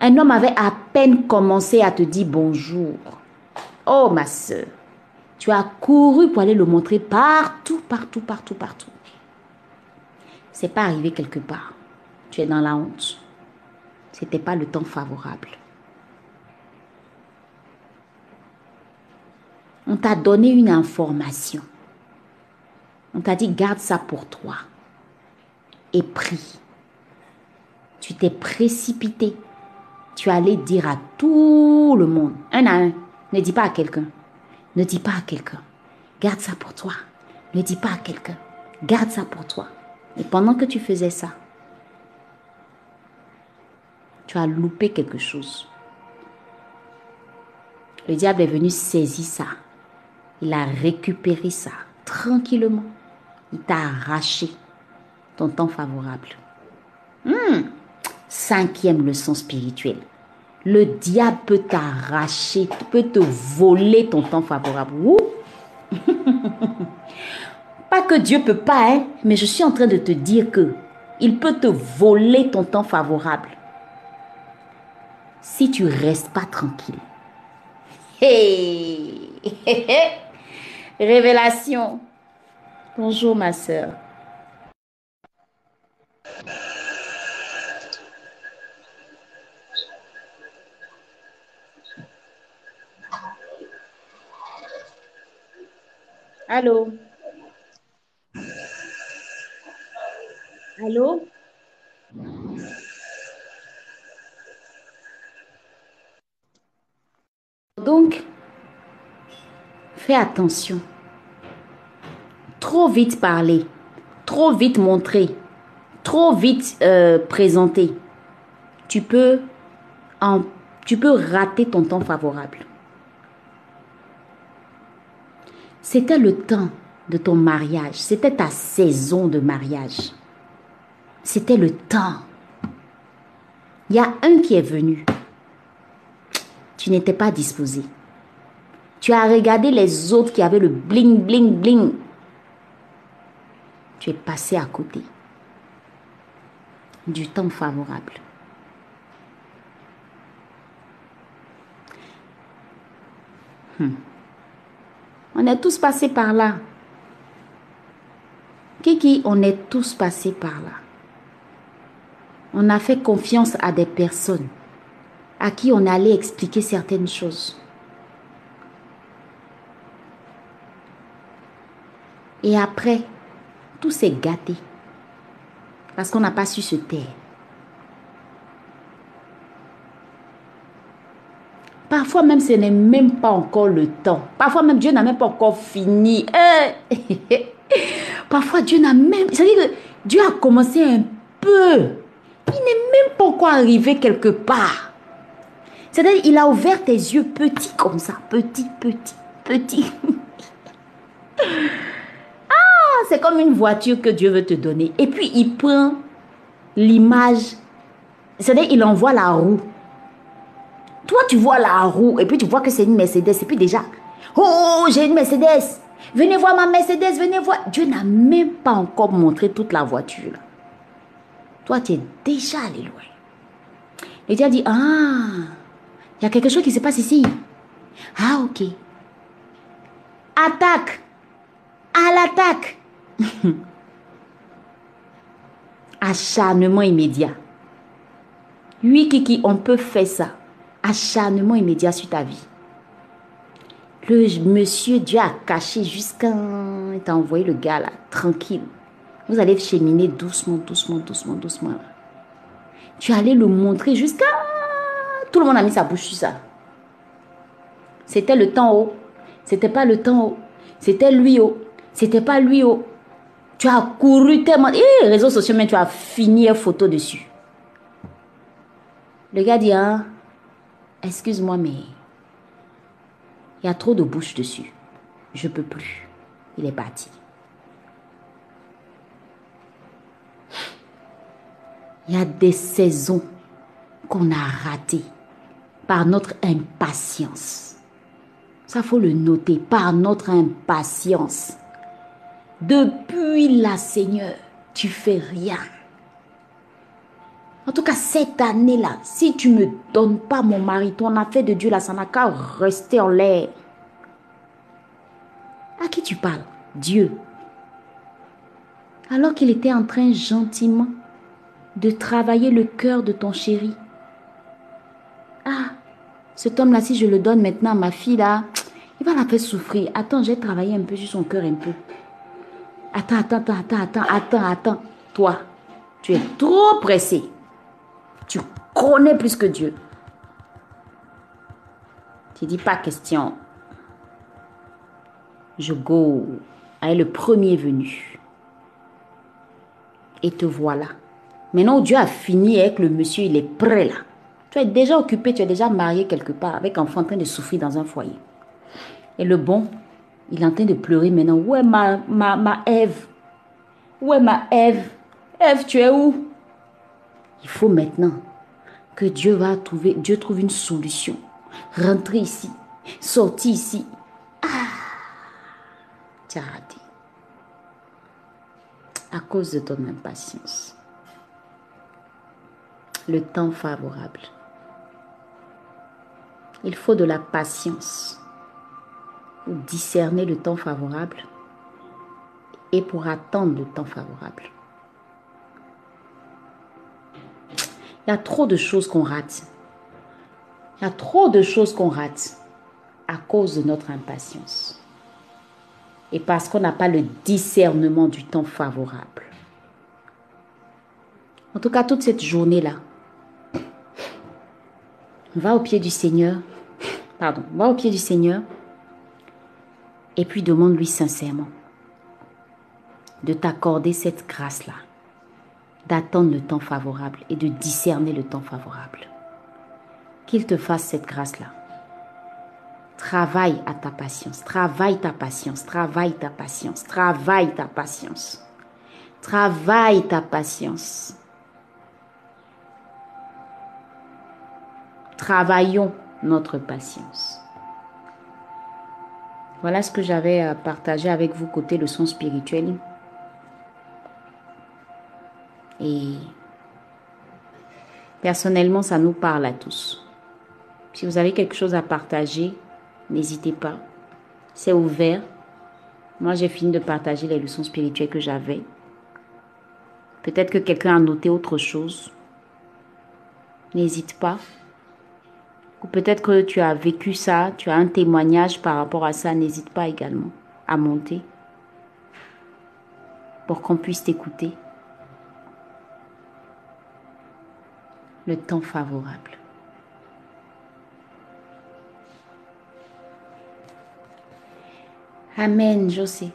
Un homme avait à peine commencé à te dire bonjour. Oh ma soeur, tu as couru pour aller le montrer partout, partout, partout, partout. C'est pas arrivé quelque part. Tu es dans la honte. C'était pas le temps favorable. On t'a donné une information. On t'a dit garde ça pour toi. Et prie. Tu t'es précipité. Tu allais dire à tout le monde, un à un. Ne dis pas à quelqu'un. Ne dis pas à quelqu'un. Garde ça pour toi. Ne dis pas à quelqu'un. Garde ça pour toi. Et pendant que tu faisais ça, tu as loupé quelque chose. Le diable est venu saisir ça il a récupéré ça tranquillement. Il t'a arraché ton temps favorable. Hmm. Cinquième leçon spirituelle. Le diable peut t'arracher, peut te voler ton temps favorable. pas que Dieu peut pas, hein, mais je suis en train de te dire que il peut te voler ton temps favorable si tu restes pas tranquille. Révélation. Bonjour ma soeur. Allô? Allô? Donc, fais attention. Trop vite parler, trop vite montrer, trop vite euh, présenter. Tu peux, tu peux rater ton temps favorable. C'était le temps de ton mariage. C'était ta saison de mariage. C'était le temps. Il y a un qui est venu. Tu n'étais pas disposé. Tu as regardé les autres qui avaient le bling, bling, bling. Tu es passé à côté du temps favorable. Hmm. On est tous passés par là. Kiki, on est tous passés par là. On a fait confiance à des personnes à qui on allait expliquer certaines choses. Et après, tout s'est gâté parce qu'on n'a pas su se taire. Parfois même, ce n'est même pas encore le temps. Parfois même, Dieu n'a même pas encore fini. Eh! Parfois, Dieu n'a même... C'est-à-dire que Dieu a commencé un peu. Il n'est même pas encore arrivé quelque part. C'est-à-dire il a ouvert tes yeux petits comme ça. Petit, petit, petit. c'est comme une voiture que Dieu veut te donner. Et puis, il prend l'image. C'est-à-dire il envoie la roue. Toi, tu vois la roue et puis tu vois que c'est une Mercedes. Et puis déjà, oh, j'ai une Mercedes. Venez voir ma Mercedes, venez voir. Dieu n'a même pas encore montré toute la voiture. Toi, tu es déjà allé loin. Et Dieu a dit, ah, il y a quelque chose qui se passe ici. Ah, ok. Attaque. À l'attaque. Acharnement immédiat. Oui, Kiki, on peut faire ça acharnement immédiat sur ta vie. Le monsieur, Dieu a caché jusqu'à... Il t'a envoyé le gars là, tranquille. Vous allez cheminer doucement, doucement, doucement, doucement. Tu allais le montrer jusqu'à... Tout le monde a mis sa bouche sur ça. C'était le temps haut. C'était pas le temps haut. C'était lui haut. C'était pas lui haut. Tu as couru tellement... Eh, réseaux sociaux, mais tu as fini une photo dessus. Le gars dit, hein, Excuse-moi, mais il y a trop de bouche dessus. Je peux plus. Il est parti. Il y a des saisons qu'on a ratées par notre impatience. Ça faut le noter, par notre impatience. Depuis la Seigneur, tu fais rien. En tout cas, cette année-là, si tu ne me donnes pas mon mari, ton affaire de Dieu là, ça n'a qu'à rester en l'air. À qui tu parles? Dieu. Alors qu'il était en train gentiment de travailler le cœur de ton chéri. Ah, cet homme-là, si je le donne maintenant à ma fille là, il va la faire souffrir. Attends, j'ai travaillé un peu sur son cœur un peu. Attends, attends, attends, attends, attends, attends. Toi, tu es trop pressé. Tu connais plus que Dieu. Tu dis pas question. Je go à le premier venu. Et te voilà. Maintenant, Dieu a fini avec le monsieur, il est prêt là. Tu es déjà occupé, tu es déjà marié quelque part avec un enfant en train de souffrir dans un foyer. Et le bon, il est en train de pleurer maintenant. Où est ma, ma, ma Ève Où est ma Ève Ève, tu es où? Il faut maintenant que Dieu va trouver, Dieu trouve une solution. Rentrer ici, sortir ici. Ah, tu as raté. À cause de ton impatience. Le temps favorable. Il faut de la patience discerner le temps favorable et pour attendre le temps favorable. Il y a trop de choses qu'on rate. Il y a trop de choses qu'on rate à cause de notre impatience. Et parce qu'on n'a pas le discernement du temps favorable. En tout cas, toute cette journée-là, va au pied du Seigneur. Pardon, va au pied du Seigneur et puis demande-lui sincèrement de t'accorder cette grâce-là, d'attendre le temps favorable et de discerner le temps favorable. Qu'il te fasse cette grâce-là. Travaille à ta patience, travaille ta patience, travaille ta patience, travaille ta patience. Travaille ta patience. Travaillons notre patience. Voilà ce que j'avais à partager avec vous côté leçon spirituelle. Et personnellement, ça nous parle à tous. Si vous avez quelque chose à partager, n'hésitez pas. C'est ouvert. Moi, j'ai fini de partager les leçons spirituelles que j'avais. Peut-être que quelqu'un a noté autre chose. N'hésite pas. Peut-être que tu as vécu ça, tu as un témoignage par rapport à ça. N'hésite pas également à monter pour qu'on puisse t'écouter. Le temps favorable. Amen, José.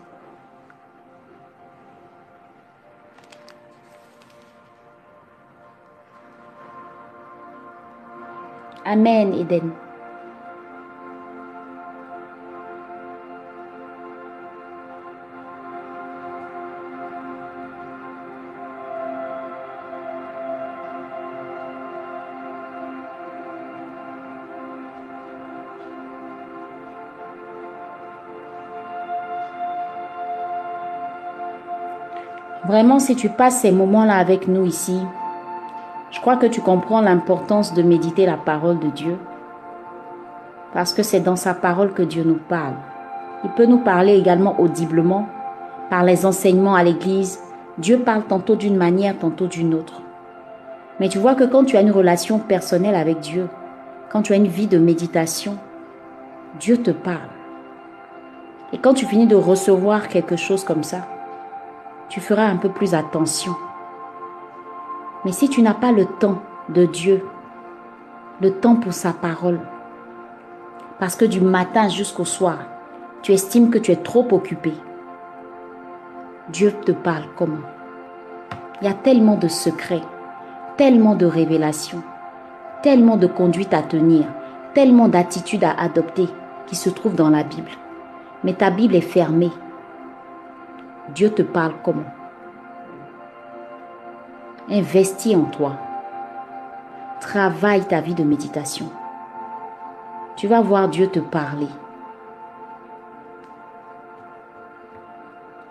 Amen, Eden. Vraiment, si tu passes ces moments-là avec nous ici, que tu comprends l'importance de méditer la parole de Dieu. Parce que c'est dans sa parole que Dieu nous parle. Il peut nous parler également audiblement, par les enseignements à l'église. Dieu parle tantôt d'une manière, tantôt d'une autre. Mais tu vois que quand tu as une relation personnelle avec Dieu, quand tu as une vie de méditation, Dieu te parle. Et quand tu finis de recevoir quelque chose comme ça, tu feras un peu plus attention. Mais si tu n'as pas le temps de Dieu, le temps pour sa parole, parce que du matin jusqu'au soir, tu estimes que tu es trop occupé, Dieu te parle comment? Il y a tellement de secrets, tellement de révélations, tellement de conduites à tenir, tellement d'attitudes à adopter qui se trouvent dans la Bible. Mais ta Bible est fermée. Dieu te parle comment? Investis en toi. Travaille ta vie de méditation. Tu vas voir Dieu te parler.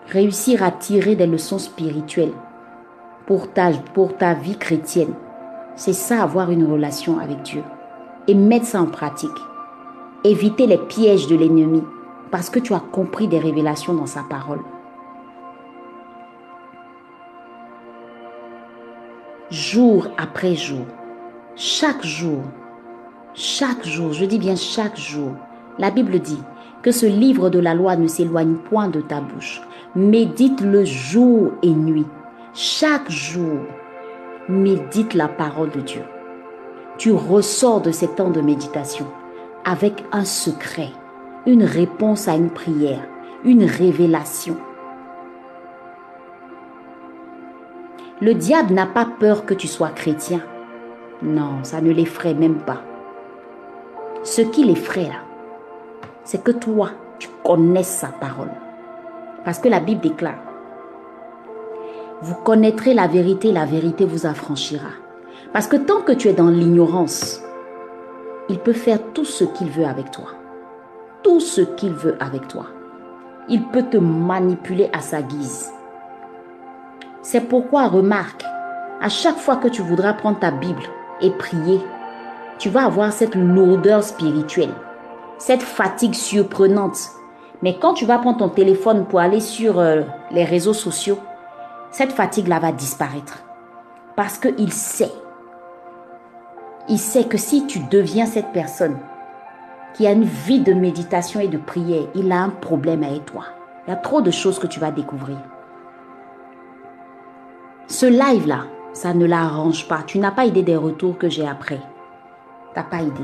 Réussir à tirer des leçons spirituelles pour ta, vie chrétienne, c'est ça avoir une relation avec Dieu. Et mettre ça en pratique. Éviter les pièges de l'ennemi parce que tu as compris des révélations dans sa parole. Jour après jour, chaque jour, chaque jour, je dis bien chaque jour, la Bible dit que ce livre de la loi ne s'éloigne point de ta bouche. Médite-le jour et nuit. Chaque jour, médite la parole de Dieu. Tu ressors de ces temps de méditation avec un secret, une réponse à une prière, une révélation Le diable n'a pas peur que tu sois chrétien. Non, ça ne l'effraie même pas. Ce qui l'effraie là, c'est que toi, tu connaisses sa parole. Parce que la Bible déclare, vous connaîtrez la vérité, la vérité vous affranchira. Parce que tant que tu es dans l'ignorance, il peut faire tout ce qu'il veut avec toi. Tout ce qu'il veut avec toi. Il peut te manipuler à sa guise. C'est pourquoi remarque, à chaque fois que tu voudras prendre ta Bible et prier, tu vas avoir cette lourdeur spirituelle, cette fatigue surprenante. Mais quand tu vas prendre ton téléphone pour aller sur euh, les réseaux sociaux, cette fatigue-là va disparaître. Parce qu'il sait, il sait que si tu deviens cette personne qui a une vie de méditation et de prière, il a un problème avec toi. Il y a trop de choses que tu vas découvrir. Ce live-là, ça ne l'arrange pas. Tu n'as pas idée des retours que j'ai après. T'as pas idée.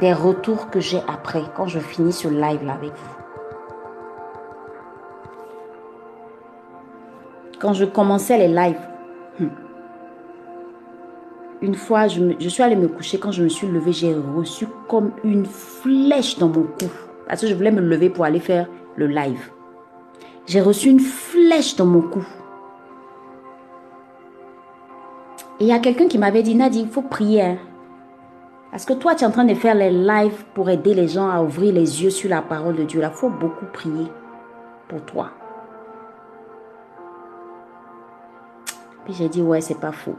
Des retours que j'ai après quand je finis ce live là avec vous. Quand je commençais les lives, hmm, une fois, je, je suis allée me coucher. Quand je me suis levée, j'ai reçu comme une flèche dans mon cou. Parce que je voulais me lever pour aller faire le live. J'ai reçu une flèche dans mon cou. Et il y a quelqu'un qui m'avait dit, Nadine, il faut prier. Parce que toi, tu es en train de faire les lives pour aider les gens à ouvrir les yeux sur la parole de Dieu. Il faut beaucoup prier pour toi. Puis j'ai dit, ouais, c'est pas faux.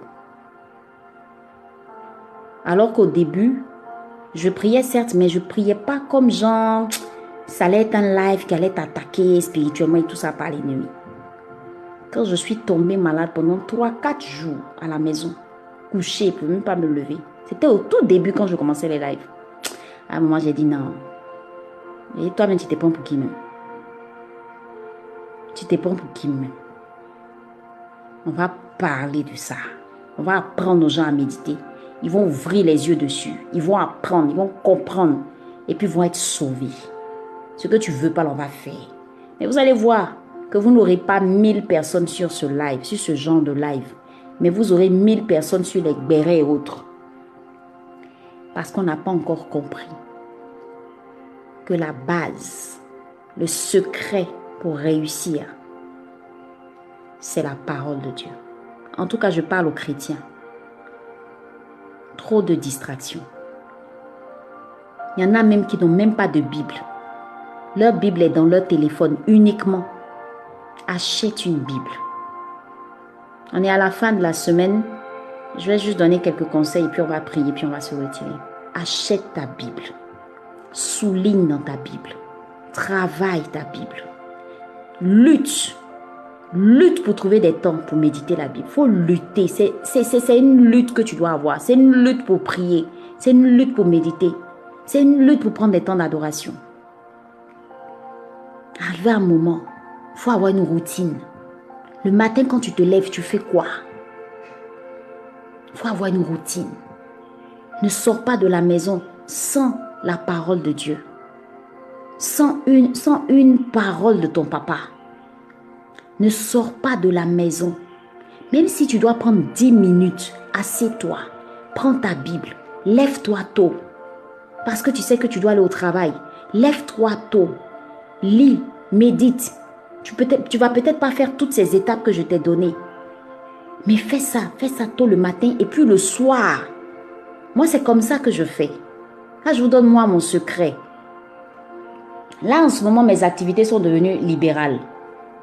Alors qu'au début, je priais certes, mais je priais pas comme genre, ça allait être un live qui allait t'attaquer spirituellement et tout ça par l'ennemi. Quand je suis tombée malade pendant 3-4 jours à la maison, couchée, je ne pouvais même pas me lever. C'était au tout début quand je commençais les lives. À un moment, j'ai dit non. Et toi-même, tu te prends pour qui même? Tu te prends pour qui même? On va parler de ça. On va apprendre aux gens à méditer. Ils vont ouvrir les yeux dessus. Ils vont apprendre, ils vont comprendre. Et puis ils vont être sauvés. Ce que tu veux pas, on va faire. Mais vous allez voir que vous n'aurez pas 1000 personnes sur ce live, sur ce genre de live. Mais vous aurez 1000 personnes sur les bérets et autres. Parce qu'on n'a pas encore compris que la base, le secret pour réussir, c'est la parole de Dieu. En tout cas, je parle aux chrétiens trop de distractions. Il y en a même qui n'ont même pas de Bible. Leur Bible est dans leur téléphone uniquement. Achète une Bible. On est à la fin de la semaine. Je vais juste donner quelques conseils puis on va prier puis on va se retirer. Achète ta Bible. Souligne dans ta Bible. Travaille ta Bible. Lutte Lutte pour trouver des temps pour méditer la Bible. Il faut lutter. C'est une lutte que tu dois avoir. C'est une lutte pour prier. C'est une lutte pour méditer. C'est une lutte pour prendre des temps d'adoration. Arrivé un moment, faut avoir une routine. Le matin, quand tu te lèves, tu fais quoi? Faut avoir une routine. Ne sors pas de la maison sans la parole de Dieu. Sans une, sans une parole de ton papa. Ne sors pas de la maison. Même si tu dois prendre 10 minutes, assieds-toi, prends ta Bible, lève-toi tôt. Parce que tu sais que tu dois aller au travail. Lève-toi tôt. Lis, médite. Tu, peut tu vas peut-être pas faire toutes ces étapes que je t'ai données. Mais fais ça, fais ça tôt le matin et puis le soir. Moi, c'est comme ça que je fais. Là, je vous donne moi mon secret. Là, en ce moment, mes activités sont devenues libérales.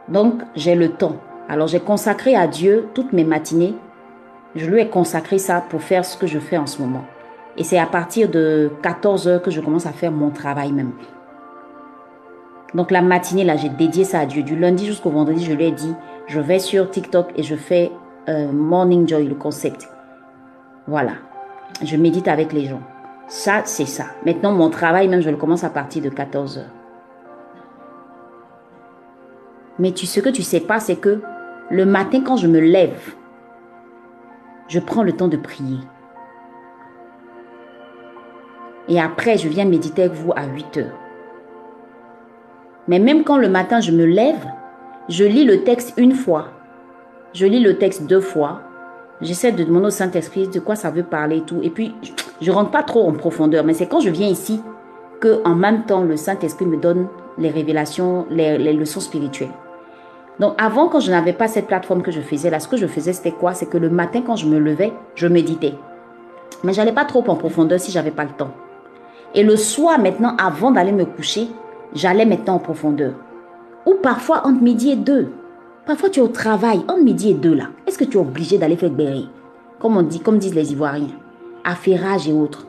Donc, j'ai le temps. Alors, j'ai consacré à Dieu toutes mes matinées. Je lui ai consacré ça pour faire ce que je fais en ce moment. Et c'est à partir de 14 heures que je commence à faire mon travail même. Donc, la matinée, là, j'ai dédié ça à Dieu. Du lundi jusqu'au vendredi, je lui ai dit, je vais sur TikTok et je fais euh, Morning Joy, le concept. Voilà. Je médite avec les gens. Ça, c'est ça. Maintenant, mon travail, même, je le commence à partir de 14 heures. Mais tu, ce que tu sais pas, c'est que le matin, quand je me lève, je prends le temps de prier. Et après, je viens méditer avec vous à 8 heures. Mais même quand le matin, je me lève, je lis le texte une fois. Je lis le texte deux fois. J'essaie de demander au Saint-Esprit de quoi ça veut parler et tout. Et puis, je rentre pas trop en profondeur. Mais c'est quand je viens ici que, en même temps, le Saint-Esprit me donne les révélations, les, leçons spirituelles. Donc avant, quand je n'avais pas cette plateforme que je faisais, là, ce que je faisais, c'était quoi? C'est que le matin, quand je me levais, je méditais. Mais j'allais pas trop en profondeur si j'avais pas le temps. Et le soir, maintenant, avant d'aller me coucher, j'allais maintenant en profondeur. Ou parfois entre midi et deux. Parfois, tu es au travail, entre midi et deux, là. Est-ce que tu es obligé d'aller faire berry? Comme on dit, comme disent les Ivoiriens. Affairage et autres.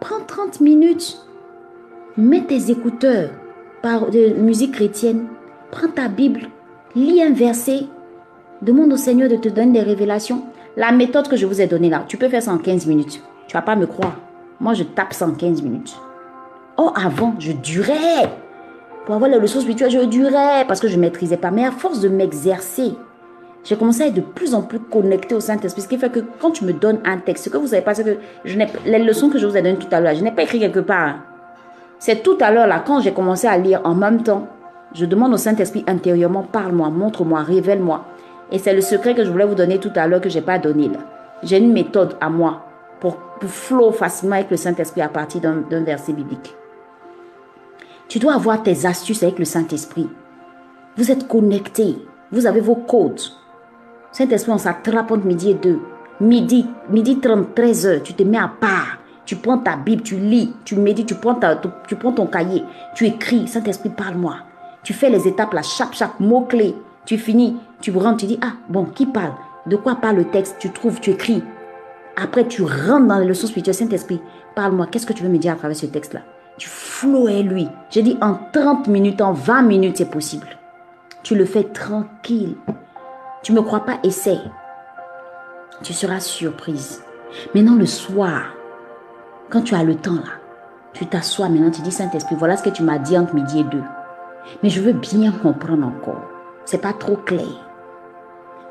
Prends 30 minutes. Mets tes écouteurs de musique chrétienne. Prends ta Bible lis un verset, demande au Seigneur de te donner des révélations. La méthode que je vous ai donnée là, tu peux faire ça en 15 minutes. Tu vas pas me croire. Moi, je tape ça en 15 minutes. Oh, avant, je durais. Pour avoir les leçons spirituelles, je durais parce que je ne maîtrisais pas. Mais à force de m'exercer, j'ai commencé à être de plus en plus connecté au Saint-Esprit. Ce qui fait que quand tu me donnes un texte, ce que vous savez pas, c'est que je les leçons que je vous ai données tout à l'heure, je n'ai pas écrit quelque part. C'est tout à l'heure, là, quand j'ai commencé à lire en même temps, je demande au Saint-Esprit intérieurement, parle-moi, montre-moi, révèle-moi. Et c'est le secret que je voulais vous donner tout à l'heure que je n'ai pas donné. J'ai une méthode à moi pour, pour flow facilement avec le Saint-Esprit à partir d'un verset biblique. Tu dois avoir tes astuces avec le Saint-Esprit. Vous êtes connectés. Vous avez vos codes. Saint-Esprit, on s'attrape entre midi et deux. Midi, midi 30, 13 heures, tu te mets à part. Tu prends ta Bible, tu lis, tu médites, tu prends, ton cahier, tu écris. Saint-Esprit, parle-moi. Tu fais les étapes là, chaque, chaque mot-clé. Tu finis, tu rentres, tu dis, ah, bon, qui parle? De quoi parle le texte? Tu trouves, tu écris. Après, tu rentres dans les leçons spirituelles. Saint-Esprit, parle-moi. Qu'est-ce que tu veux me dire à travers ce texte-là? Tu floues lui. J'ai dit, en 30 minutes, en 20 minutes, c'est possible. Tu le fais tranquille. Tu me crois pas, essaie. Tu seras surprise. Maintenant, le soir, quand tu as le temps là, tu t'assois maintenant, tu dis Saint-Esprit, voilà ce que tu m'as dit entre midi et deux. Mais je veux bien comprendre encore. C'est pas trop clair.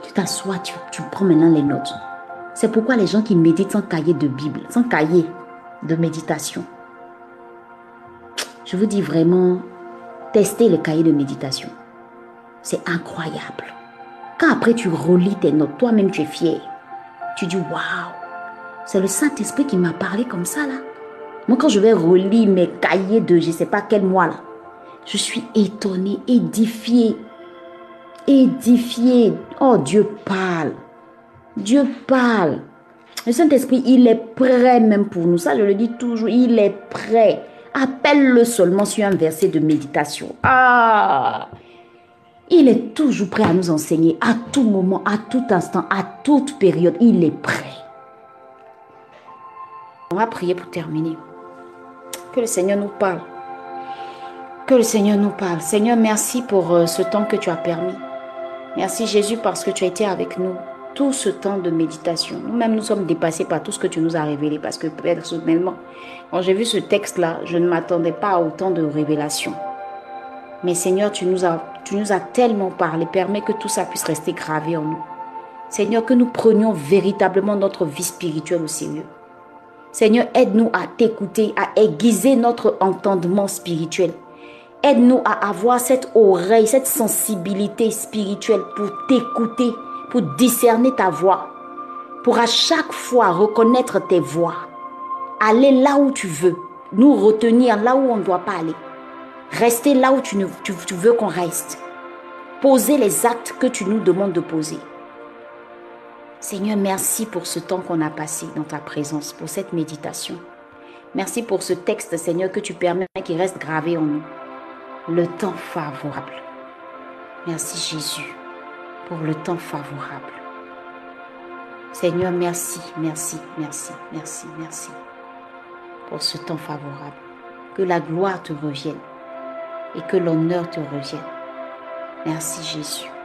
Tu t'assois, tu, tu prends maintenant les notes. C'est pourquoi les gens qui méditent sans cahier de Bible, sans cahier de méditation, je vous dis vraiment, testez le cahier de méditation. C'est incroyable. Quand après tu relis tes notes, toi-même tu es fier. Tu dis waouh, c'est le Saint-Esprit qui m'a parlé comme ça là. Moi quand je vais relire mes cahiers de je ne sais pas quel mois là, je suis étonné, édifié. Édifié. Oh Dieu parle. Dieu parle. Le Saint-Esprit, il est prêt même pour nous. Ça, je le dis toujours, il est prêt. Appelle-le seulement sur un verset de méditation. Ah il est toujours prêt à nous enseigner à tout moment, à tout instant, à toute période. Il est prêt. On va prier pour terminer. Que le Seigneur nous parle. Que le Seigneur nous parle. Seigneur, merci pour euh, ce temps que tu as permis. Merci Jésus parce que tu as été avec nous tout ce temps de méditation. Nous-mêmes, nous sommes dépassés par tout ce que tu nous as révélé parce que personnellement, quand j'ai vu ce texte-là, je ne m'attendais pas à autant de révélations. Mais Seigneur, tu nous as, tu nous as tellement parlé. Permets que tout ça puisse rester gravé en nous. Seigneur, que nous prenions véritablement notre vie spirituelle au sérieux. Seigneur, aide-nous à t'écouter, à aiguiser notre entendement spirituel. Aide-nous à avoir cette oreille, cette sensibilité spirituelle pour t'écouter, pour discerner ta voix, pour à chaque fois reconnaître tes voix, aller là où tu veux, nous retenir là où on ne doit pas aller. Rester là où tu, veux qu'on reste. Poser les actes que tu nous demandes de poser. Seigneur, merci pour ce temps qu'on a passé dans ta présence, pour cette méditation. Merci pour ce texte, Seigneur, que tu permets qu'il reste gravé en nous. Le temps favorable. Merci Jésus pour le temps favorable. Seigneur, merci, merci, merci, merci, merci pour ce temps favorable. Que la gloire te revienne et que l'honneur te revienne. Merci Jésus.